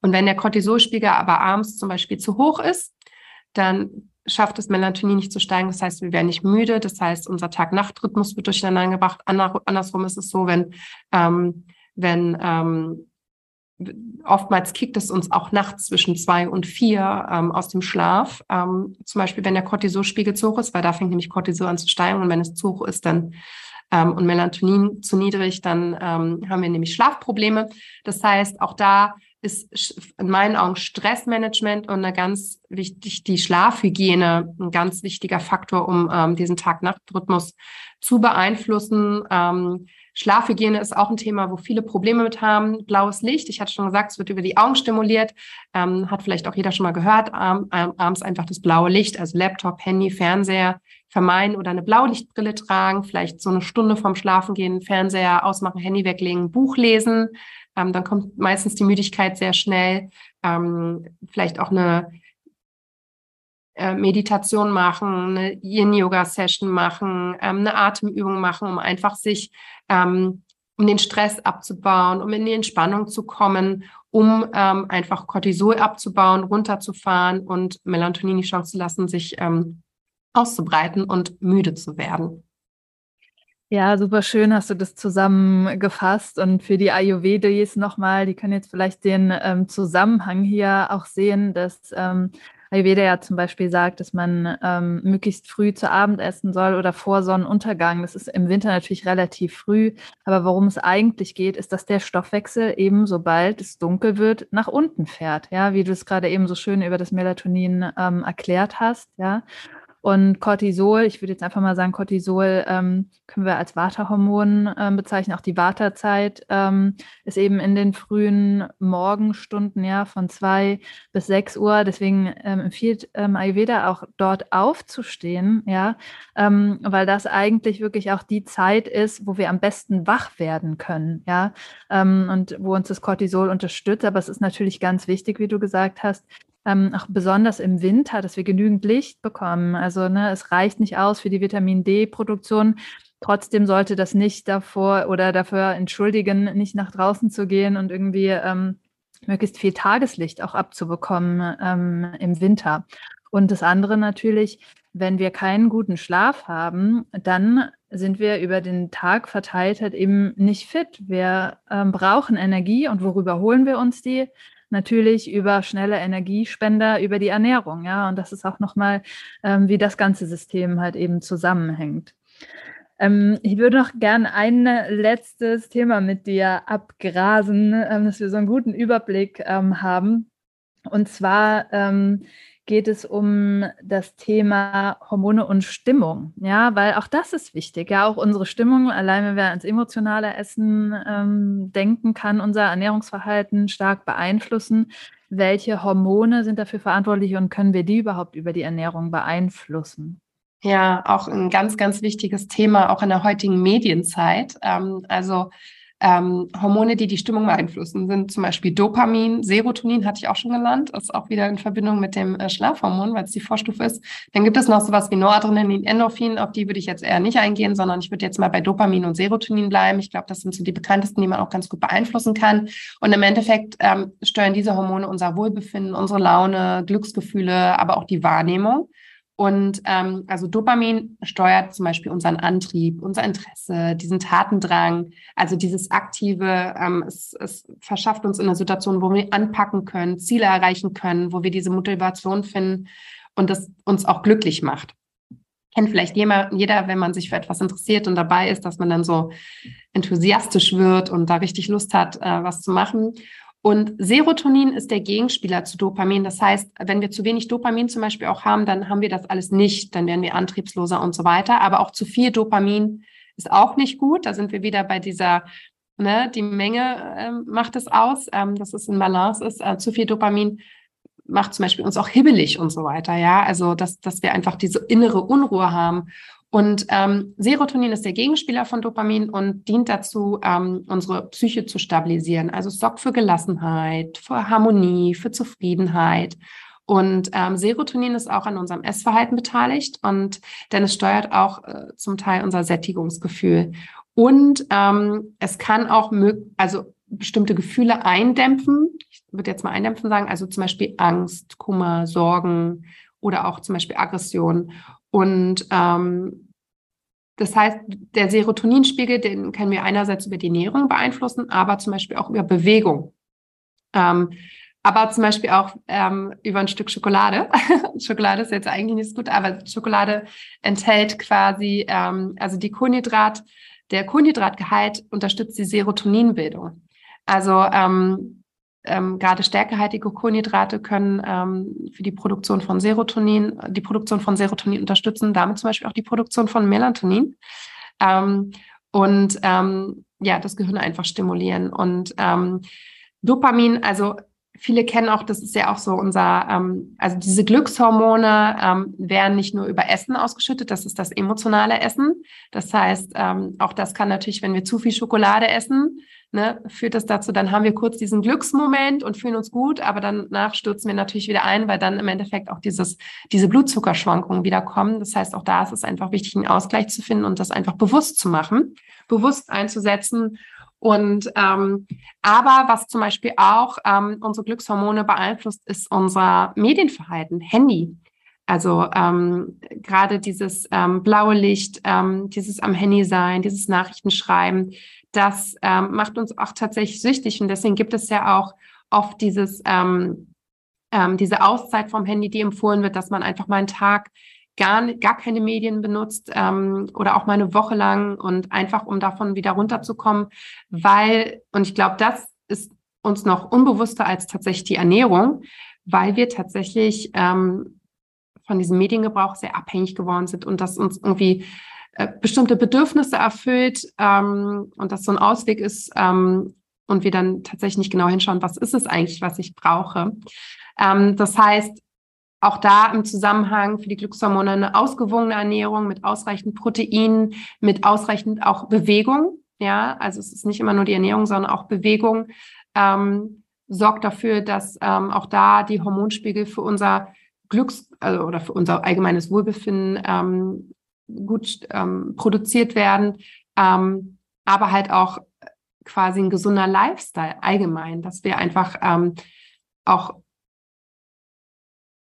Und wenn der Cortisolspiegel aber abends zum Beispiel zu hoch ist, dann schafft es Melatonin nicht zu steigen. Das heißt, wir werden nicht müde. Das heißt, unser Tag-Nacht-Rhythmus wird durcheinander gebracht. Andersrum ist es so, wenn, ähm, wenn ähm, oftmals kickt es uns auch nachts zwischen zwei und vier ähm, aus dem Schlaf. Ähm, zum Beispiel, wenn der Cortisolspiegel zu hoch ist, weil da fängt nämlich Cortisol an zu steigen. Und wenn es zu hoch ist, dann ähm, und Melatonin zu niedrig, dann ähm, haben wir nämlich Schlafprobleme. Das heißt, auch da ist in meinen Augen Stressmanagement und eine ganz wichtig, die Schlafhygiene ein ganz wichtiger Faktor, um ähm, diesen Tag-Nacht-Rhythmus zu beeinflussen. Ähm, Schlafhygiene ist auch ein Thema, wo viele Probleme mit haben. Blaues Licht, ich hatte schon gesagt, es wird über die Augen stimuliert, ähm, hat vielleicht auch jeder schon mal gehört, ähm, abends einfach das blaue Licht, also Laptop, Handy, Fernseher vermeiden oder eine Blaulichtbrille tragen, vielleicht so eine Stunde vorm Schlafengehen Fernseher ausmachen, Handy weglegen, Buch lesen, ähm, dann kommt meistens die Müdigkeit sehr schnell. Ähm, vielleicht auch eine äh, Meditation machen, eine Yin-Yoga-Session machen, ähm, eine Atemübung machen, um einfach sich, ähm, um den Stress abzubauen, um in die Entspannung zu kommen, um ähm, einfach Cortisol abzubauen, runterzufahren und Melatonin die Chance zu lassen, sich ähm, auszubreiten und müde zu werden. Ja, super schön hast du das zusammengefasst. Und für die Ayurvedis nochmal, die können jetzt vielleicht den ähm, Zusammenhang hier auch sehen, dass ähm, Ayurveda ja zum Beispiel sagt, dass man ähm, möglichst früh zu Abend essen soll oder vor Sonnenuntergang. Das ist im Winter natürlich relativ früh. Aber worum es eigentlich geht, ist, dass der Stoffwechsel eben, sobald es dunkel wird, nach unten fährt. Ja, wie du es gerade eben so schön über das Melatonin ähm, erklärt hast. Ja. Und Cortisol, ich würde jetzt einfach mal sagen, Cortisol ähm, können wir als Vata-Hormon ähm, bezeichnen. Auch die Vata-Zeit ähm, ist eben in den frühen Morgenstunden, ja, von zwei bis sechs Uhr. Deswegen ähm, empfiehlt ähm, Ayurveda auch dort aufzustehen, ja, ähm, weil das eigentlich wirklich auch die Zeit ist, wo wir am besten wach werden können, ja, und wo uns das Cortisol unterstützt. Aber es ist natürlich ganz wichtig, wie du gesagt hast, ähm, auch besonders im Winter, dass wir genügend Licht bekommen. Also ne, es reicht nicht aus für die Vitamin D-Produktion. Trotzdem sollte das nicht davor oder dafür entschuldigen, nicht nach draußen zu gehen und irgendwie ähm, möglichst viel Tageslicht auch abzubekommen ähm, im Winter. Und das andere natürlich, wenn wir keinen guten Schlaf haben, dann sind wir über den Tag verteilt halt eben nicht fit. Wir ähm, brauchen Energie und worüber holen wir uns die? Natürlich über schnelle Energiespender, über die Ernährung, ja. Und das ist auch nochmal, ähm, wie das ganze System halt eben zusammenhängt. Ähm, ich würde noch gerne ein letztes Thema mit dir abgrasen, ähm, dass wir so einen guten Überblick ähm, haben. Und zwar ähm, geht es um das Thema Hormone und Stimmung. Ja, weil auch das ist wichtig. Ja, auch unsere Stimmung, allein wenn wir ans emotionale Essen ähm, denken, kann unser Ernährungsverhalten stark beeinflussen. Welche Hormone sind dafür verantwortlich und können wir die überhaupt über die Ernährung beeinflussen? Ja, auch ein ganz, ganz wichtiges Thema, auch in der heutigen Medienzeit. Ähm, also ähm, Hormone, die die Stimmung beeinflussen, sind zum Beispiel Dopamin, Serotonin hatte ich auch schon genannt, ist auch wieder in Verbindung mit dem äh, Schlafhormon, weil es die Vorstufe ist. Dann gibt es noch sowas wie Noradrenalin, Endorphin, auf die würde ich jetzt eher nicht eingehen, sondern ich würde jetzt mal bei Dopamin und Serotonin bleiben. Ich glaube, das sind so die bekanntesten, die man auch ganz gut beeinflussen kann. Und im Endeffekt ähm, steuern diese Hormone unser Wohlbefinden, unsere Laune, Glücksgefühle, aber auch die Wahrnehmung. Und ähm, also Dopamin steuert zum Beispiel unseren Antrieb, unser Interesse, diesen Tatendrang, also dieses aktive, ähm, es, es verschafft uns in einer Situation, wo wir anpacken können, Ziele erreichen können, wo wir diese Motivation finden und das uns auch glücklich macht. Kennt vielleicht jeder, jeder, wenn man sich für etwas interessiert und dabei ist, dass man dann so enthusiastisch wird und da richtig Lust hat, äh, was zu machen. Und Serotonin ist der Gegenspieler zu Dopamin. Das heißt, wenn wir zu wenig Dopamin zum Beispiel auch haben, dann haben wir das alles nicht. Dann werden wir antriebsloser und so weiter. Aber auch zu viel Dopamin ist auch nicht gut. Da sind wir wieder bei dieser, ne, die Menge ähm, macht es aus, ähm, dass es in Balance ist. Äh, zu viel Dopamin macht zum Beispiel uns auch hibbelig und so weiter. Ja, also dass, dass wir einfach diese innere Unruhe haben. Und ähm, Serotonin ist der Gegenspieler von Dopamin und dient dazu, ähm, unsere Psyche zu stabilisieren. Also es sorgt für Gelassenheit, für Harmonie, für Zufriedenheit. Und ähm, Serotonin ist auch an unserem Essverhalten beteiligt und denn es steuert auch äh, zum Teil unser Sättigungsgefühl. Und ähm, es kann auch also bestimmte Gefühle eindämpfen. Ich würde jetzt mal eindämpfen sagen, also zum Beispiel Angst, Kummer, Sorgen oder auch zum Beispiel Aggression. Und ähm, das heißt, der Serotoninspiegel, den können wir einerseits über die Ernährung beeinflussen, aber zum Beispiel auch über Bewegung. Ähm, aber zum Beispiel auch ähm, über ein Stück Schokolade. Schokolade ist jetzt eigentlich nicht so gut, aber Schokolade enthält quasi, ähm, also die Kohlenhydrat, der Kohlenhydratgehalt unterstützt die Serotoninbildung. Also ähm, ähm, gerade stärkehaltige Kohlenhydrate können ähm, für die Produktion von Serotonin, die Produktion von Serotonin unterstützen, damit zum Beispiel auch die Produktion von Melatonin. Ähm, und ähm, ja, das Gehirn einfach stimulieren. Und ähm, Dopamin, also viele kennen auch, das ist ja auch so unser, ähm, also diese Glückshormone ähm, werden nicht nur über Essen ausgeschüttet, das ist das emotionale Essen. Das heißt, ähm, auch das kann natürlich, wenn wir zu viel Schokolade essen, ne, führt das dazu, dann haben wir kurz diesen Glücksmoment und fühlen uns gut, aber danach stürzen wir natürlich wieder ein, weil dann im Endeffekt auch dieses, diese Blutzuckerschwankungen wieder kommen. Das heißt, auch da ist es einfach wichtig, einen Ausgleich zu finden und das einfach bewusst zu machen, bewusst einzusetzen. Und ähm, aber was zum Beispiel auch ähm, unsere Glückshormone beeinflusst, ist unser Medienverhalten, Handy. Also ähm, gerade dieses ähm, blaue Licht, ähm, dieses am Handy sein, dieses Nachrichtenschreiben, das ähm, macht uns auch tatsächlich süchtig. Und deswegen gibt es ja auch oft dieses, ähm, ähm, diese Auszeit vom Handy, die empfohlen wird, dass man einfach mal einen Tag gar, gar keine Medien benutzt ähm, oder auch mal eine Woche lang und einfach, um davon wieder runterzukommen, weil, und ich glaube, das ist uns noch unbewusster als tatsächlich die Ernährung, weil wir tatsächlich ähm, von diesem Mediengebrauch sehr abhängig geworden sind und das uns irgendwie äh, bestimmte Bedürfnisse erfüllt ähm, und das so ein Ausweg ist ähm, und wir dann tatsächlich nicht genau hinschauen, was ist es eigentlich, was ich brauche. Ähm, das heißt, auch da im Zusammenhang für die Glückshormone eine ausgewogene Ernährung mit ausreichend Proteinen, mit ausreichend auch Bewegung. Ja, also es ist nicht immer nur die Ernährung, sondern auch Bewegung ähm, sorgt dafür, dass ähm, auch da die Hormonspiegel für unser Glücks- also, oder für unser allgemeines Wohlbefinden ähm, gut ähm, produziert werden, ähm, aber halt auch quasi ein gesunder Lifestyle allgemein, dass wir einfach ähm, auch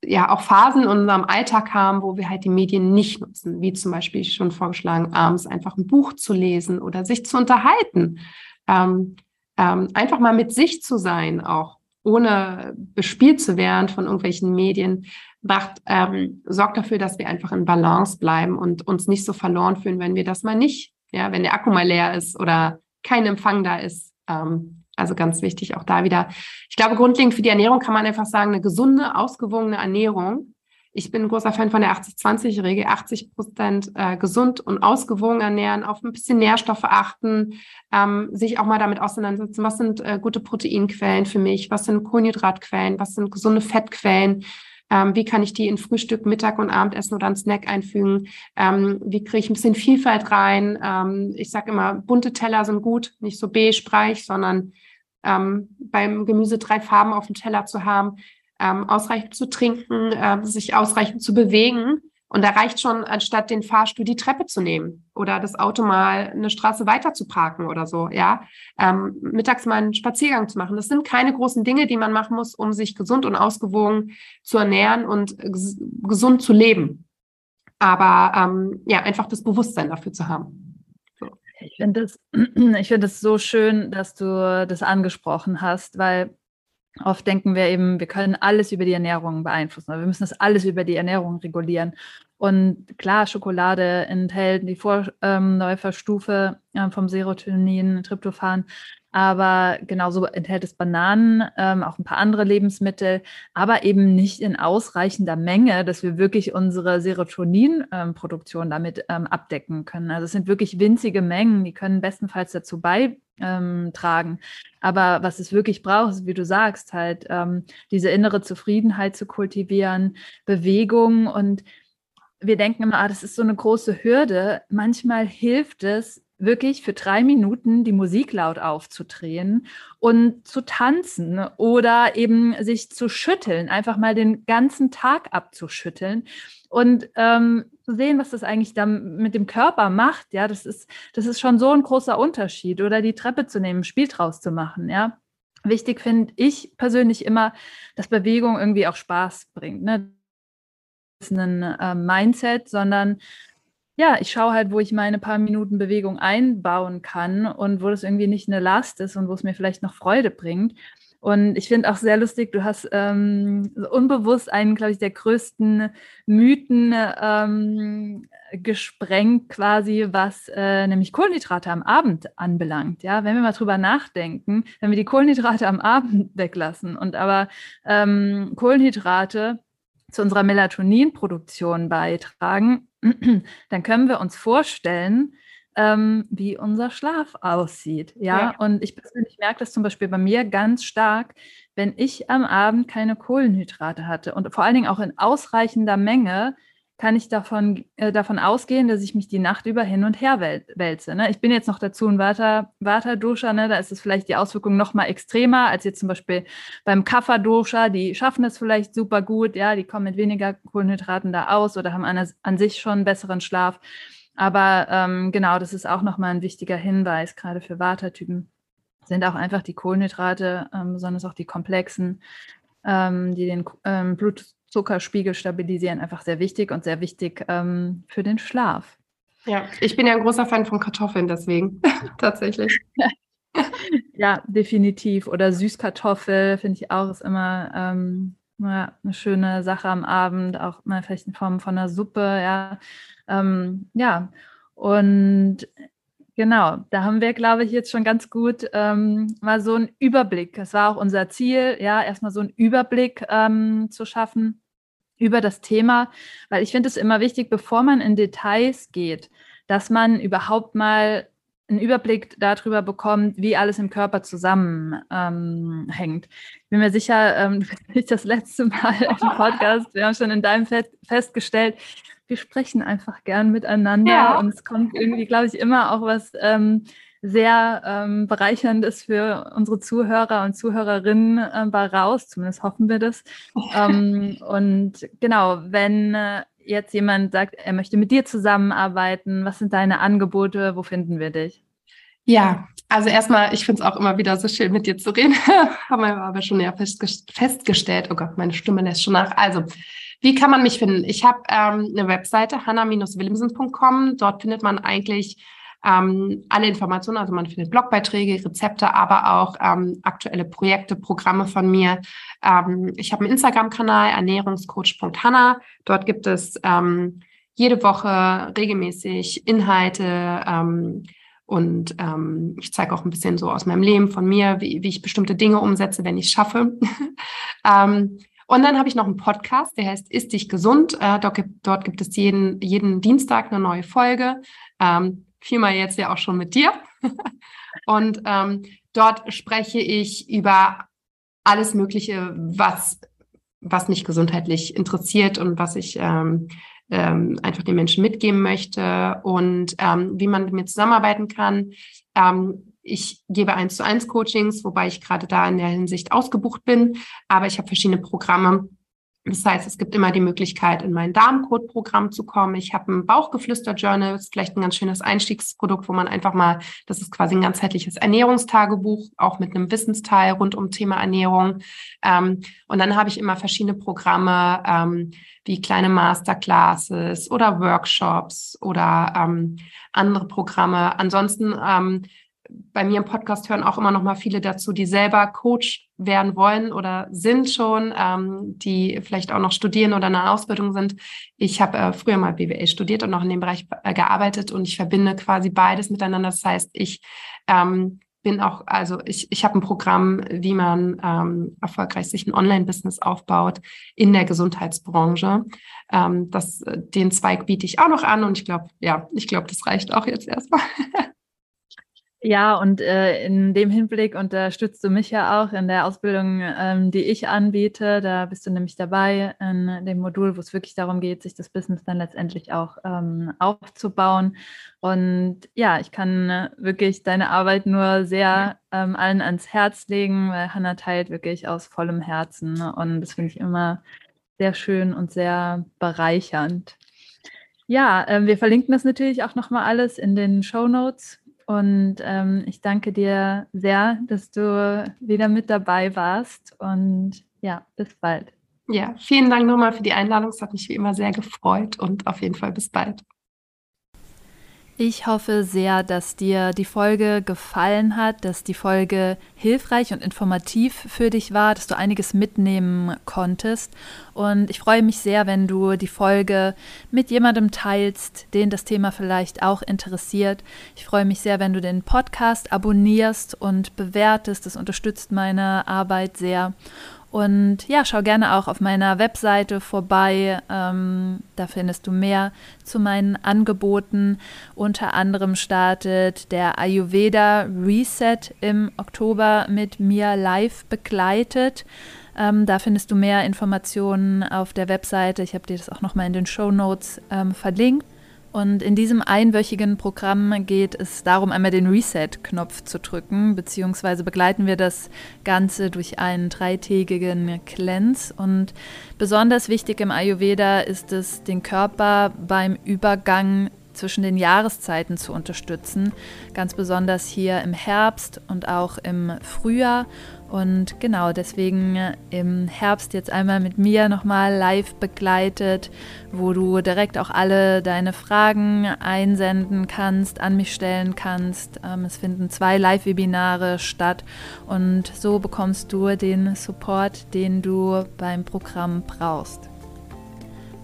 ja auch Phasen in unserem Alltag haben, wo wir halt die Medien nicht nutzen, wie zum Beispiel schon vorgeschlagen, abends einfach ein Buch zu lesen oder sich zu unterhalten. Ähm, ähm, einfach mal mit sich zu sein, auch ohne bespielt zu werden von irgendwelchen Medien, macht, ähm, sorgt dafür, dass wir einfach in Balance bleiben und uns nicht so verloren fühlen, wenn wir das mal nicht, ja, wenn der Akku mal leer ist oder kein Empfang da ist. Ähm, also ganz wichtig auch da wieder. Ich glaube, grundlegend für die Ernährung kann man einfach sagen, eine gesunde, ausgewogene Ernährung. Ich bin ein großer Fan von der 80-20-Regel, 80 Prozent äh, gesund und ausgewogen ernähren, auf ein bisschen Nährstoffe achten, ähm, sich auch mal damit auseinandersetzen, was sind äh, gute Proteinquellen für mich, was sind Kohlenhydratquellen, was sind gesunde Fettquellen, ähm, wie kann ich die in Frühstück, Mittag und Abendessen oder einen Snack einfügen? Ähm, wie kriege ich ein bisschen Vielfalt rein? Ähm, ich sage immer, bunte Teller sind gut, nicht so beige, breich, sondern ähm, beim Gemüse drei Farben auf dem Teller zu haben, ähm, ausreichend zu trinken, äh, sich ausreichend zu bewegen. Und da reicht schon, anstatt den Fahrstuhl die Treppe zu nehmen oder das Auto mal eine Straße weiter zu parken oder so, ja. Ähm, mittags mal einen Spaziergang zu machen. Das sind keine großen Dinge, die man machen muss, um sich gesund und ausgewogen zu ernähren und gesund zu leben. Aber ähm, ja, einfach das Bewusstsein dafür zu haben. Ich finde es ich find so schön, dass du das angesprochen hast, weil oft denken wir eben, wir können alles über die Ernährung beeinflussen. Wir müssen das alles über die Ernährung regulieren. Und klar, Schokolade enthält die Vorläuferstufe ähm, vom Serotonin, Tryptophan, aber genauso enthält es Bananen, ähm, auch ein paar andere Lebensmittel, aber eben nicht in ausreichender Menge, dass wir wirklich unsere Serotoninproduktion ähm, damit ähm, abdecken können. Also es sind wirklich winzige Mengen, die können bestenfalls dazu beitragen. Aber was es wirklich braucht, ist, wie du sagst, halt ähm, diese innere Zufriedenheit zu kultivieren, Bewegung. Und wir denken immer, ah, das ist so eine große Hürde. Manchmal hilft es, wirklich für drei Minuten die Musik laut aufzudrehen und zu tanzen oder eben sich zu schütteln, einfach mal den ganzen Tag abzuschütteln. Und ähm, zu sehen, was das eigentlich dann mit dem Körper macht. Ja, das ist, das ist schon so ein großer Unterschied. Oder die Treppe zu nehmen, Spiel draus zu machen, ja. Wichtig finde ich persönlich immer, dass Bewegung irgendwie auch Spaß bringt. Ne? Das ist ein äh, Mindset, sondern ja, ich schaue halt, wo ich meine paar Minuten Bewegung einbauen kann und wo das irgendwie nicht eine Last ist und wo es mir vielleicht noch Freude bringt. Und ich finde auch sehr lustig, du hast ähm, unbewusst einen, glaube ich, der größten Mythen ähm, gesprengt, quasi, was äh, nämlich Kohlenhydrate am Abend anbelangt. Ja, wenn wir mal drüber nachdenken, wenn wir die Kohlenhydrate am Abend weglassen und aber ähm, Kohlenhydrate zu unserer Melatoninproduktion beitragen, dann können wir uns vorstellen, ähm, wie unser Schlaf aussieht. Ja? ja, und ich persönlich merke das zum Beispiel bei mir ganz stark, wenn ich am Abend keine Kohlenhydrate hatte und vor allen Dingen auch in ausreichender Menge, kann ich davon, äh, davon ausgehen, dass ich mich die Nacht über hin und her wälze. Ne? Ich bin jetzt noch dazu ein Vata-Dosha, ne? da ist es vielleicht die Auswirkung noch mal extremer als jetzt zum Beispiel beim Kapha-Dosha. Die schaffen es vielleicht super gut, ja, die kommen mit weniger Kohlenhydraten da aus oder haben an, an sich schon einen besseren Schlaf. Aber ähm, genau, das ist auch noch mal ein wichtiger Hinweis, gerade für Vata-Typen sind auch einfach die Kohlenhydrate, ähm, besonders auch die komplexen, ähm, die den ähm, Blut Zuckerspiegel stabilisieren einfach sehr wichtig und sehr wichtig ähm, für den Schlaf. Ja, ich bin ja ein großer Fan von Kartoffeln, deswegen tatsächlich. ja, definitiv. Oder Süßkartoffel finde ich auch ist immer ähm, ja, eine schöne Sache am Abend, auch mal vielleicht in Form von einer Suppe, ja. Ähm, ja, und Genau, da haben wir, glaube ich, jetzt schon ganz gut ähm, mal so einen Überblick. Das war auch unser Ziel, ja, erstmal so einen Überblick ähm, zu schaffen über das Thema, weil ich finde es immer wichtig, bevor man in Details geht, dass man überhaupt mal einen Überblick darüber bekommt, wie alles im Körper zusammenhängt. Ähm, ich bin mir sicher, ähm, nicht das letzte Mal im Podcast, wir haben schon in deinem Fest festgestellt, wir sprechen einfach gern miteinander ja. und es kommt irgendwie, glaube ich, immer auch was ähm, sehr ähm, bereicherndes für unsere Zuhörer und Zuhörerinnen äh, raus, zumindest hoffen wir das. ähm, und genau, wenn äh, jetzt jemand sagt, er möchte mit dir zusammenarbeiten, was sind deine Angebote, wo finden wir dich? Ja, also erstmal, ich finde es auch immer wieder so schön, mit dir zu reden. Haben wir aber schon ja festgestellt. Oh Gott, meine Stimme lässt schon nach. Also, wie kann man mich finden? Ich habe ähm, eine Webseite, hanna-willemsen.com. Dort findet man eigentlich ähm, alle Informationen. Also man findet Blogbeiträge, Rezepte, aber auch ähm, aktuelle Projekte, Programme von mir. Ähm, ich habe einen Instagram-Kanal, ernährungscoach.hanna. Dort gibt es ähm, jede Woche regelmäßig Inhalte, ähm, und ähm, ich zeige auch ein bisschen so aus meinem Leben von mir, wie, wie ich bestimmte Dinge umsetze, wenn ich es schaffe. ähm, und dann habe ich noch einen Podcast, der heißt Ist dich gesund? Äh, dort, gibt, dort gibt es jeden, jeden Dienstag eine neue Folge. Ähm, vielmal jetzt ja auch schon mit dir. und ähm, dort spreche ich über alles Mögliche, was, was mich gesundheitlich interessiert und was ich ähm, ähm, einfach den Menschen mitgeben möchte und ähm, wie man mit mir zusammenarbeiten kann. Ähm, ich gebe eins zu eins Coachings, wobei ich gerade da in der Hinsicht ausgebucht bin, aber ich habe verschiedene Programme, das heißt, es gibt immer die Möglichkeit, in mein Darmcode-Programm zu kommen. Ich habe ein Bauchgeflüster-Journal, ist vielleicht ein ganz schönes Einstiegsprodukt, wo man einfach mal, das ist quasi ein ganzheitliches Ernährungstagebuch, auch mit einem Wissensteil rund um Thema Ernährung. Ähm, und dann habe ich immer verschiedene Programme, ähm, wie kleine Masterclasses oder Workshops oder ähm, andere Programme. Ansonsten ähm, bei mir im Podcast hören auch immer noch mal viele dazu, die selber Coach werden wollen oder sind schon, ähm, die vielleicht auch noch studieren oder in einer Ausbildung sind. Ich habe äh, früher mal BWL studiert und noch in dem Bereich äh, gearbeitet und ich verbinde quasi beides miteinander. Das heißt, ich ähm, bin auch, also ich, ich habe ein Programm, wie man ähm, erfolgreich sich ein Online-Business aufbaut in der Gesundheitsbranche. Ähm, das, äh, den Zweig biete ich auch noch an und ich glaube, ja, ich glaube, das reicht auch jetzt erstmal. Ja, und äh, in dem Hinblick unterstützt du mich ja auch in der Ausbildung, ähm, die ich anbiete. Da bist du nämlich dabei in dem Modul, wo es wirklich darum geht, sich das Business dann letztendlich auch ähm, aufzubauen. Und ja, ich kann wirklich deine Arbeit nur sehr ähm, allen ans Herz legen, weil Hannah teilt wirklich aus vollem Herzen. Und das finde ich immer sehr schön und sehr bereichernd. Ja, äh, wir verlinken das natürlich auch nochmal alles in den Show Notes und ähm, ich danke dir sehr, dass du wieder mit dabei warst. Und ja, bis bald. Ja, vielen Dank nochmal für die Einladung. Es hat mich wie immer sehr gefreut und auf jeden Fall bis bald. Ich hoffe sehr, dass dir die Folge gefallen hat, dass die Folge hilfreich und informativ für dich war, dass du einiges mitnehmen konntest. Und ich freue mich sehr, wenn du die Folge mit jemandem teilst, den das Thema vielleicht auch interessiert. Ich freue mich sehr, wenn du den Podcast abonnierst und bewertest. Das unterstützt meine Arbeit sehr. Und ja, schau gerne auch auf meiner Webseite vorbei. Ähm, da findest du mehr zu meinen Angeboten. Unter anderem startet der Ayurveda Reset im Oktober mit mir live begleitet. Ähm, da findest du mehr Informationen auf der Webseite. Ich habe dir das auch nochmal in den Show Notes ähm, verlinkt. Und in diesem einwöchigen Programm geht es darum, einmal den Reset-Knopf zu drücken, beziehungsweise begleiten wir das Ganze durch einen dreitägigen Cleanse. Und besonders wichtig im Ayurveda ist es, den Körper beim Übergang zwischen den Jahreszeiten zu unterstützen, ganz besonders hier im Herbst und auch im Frühjahr und genau deswegen im Herbst jetzt einmal mit mir nochmal live begleitet, wo du direkt auch alle deine Fragen einsenden kannst, an mich stellen kannst. Ähm, es finden zwei Live-Webinare statt und so bekommst du den Support, den du beim Programm brauchst.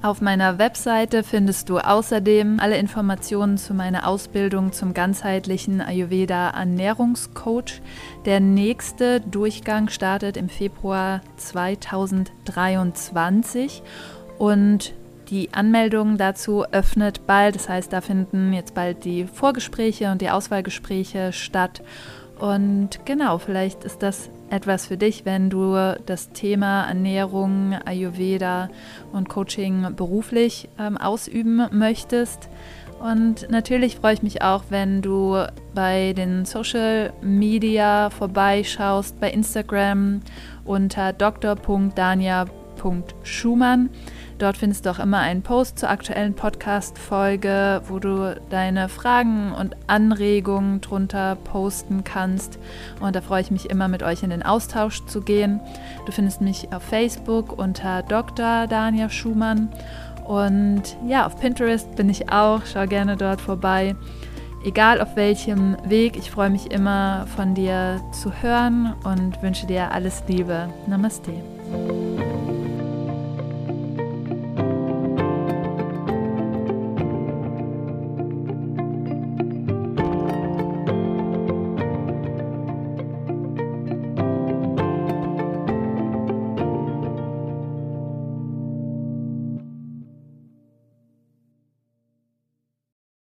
Auf meiner Webseite findest du außerdem alle Informationen zu meiner Ausbildung zum ganzheitlichen Ayurveda Ernährungscoach. Der nächste Durchgang startet im Februar 2023 und die Anmeldung dazu öffnet bald. Das heißt, da finden jetzt bald die Vorgespräche und die Auswahlgespräche statt. Und genau, vielleicht ist das etwas für dich, wenn du das Thema Ernährung, Ayurveda und Coaching beruflich ähm, ausüben möchtest. Und natürlich freue ich mich auch, wenn du bei den Social Media vorbeischaust, bei Instagram unter dr.dania.com dania.schumann. Dort findest du auch immer einen Post zur aktuellen Podcast-Folge, wo du deine Fragen und Anregungen drunter posten kannst. Und da freue ich mich immer, mit euch in den Austausch zu gehen. Du findest mich auf Facebook unter Dr. Dania Schumann. Und ja, auf Pinterest bin ich auch. Schau gerne dort vorbei. Egal auf welchem Weg, ich freue mich immer von dir zu hören und wünsche dir alles Liebe. Namaste.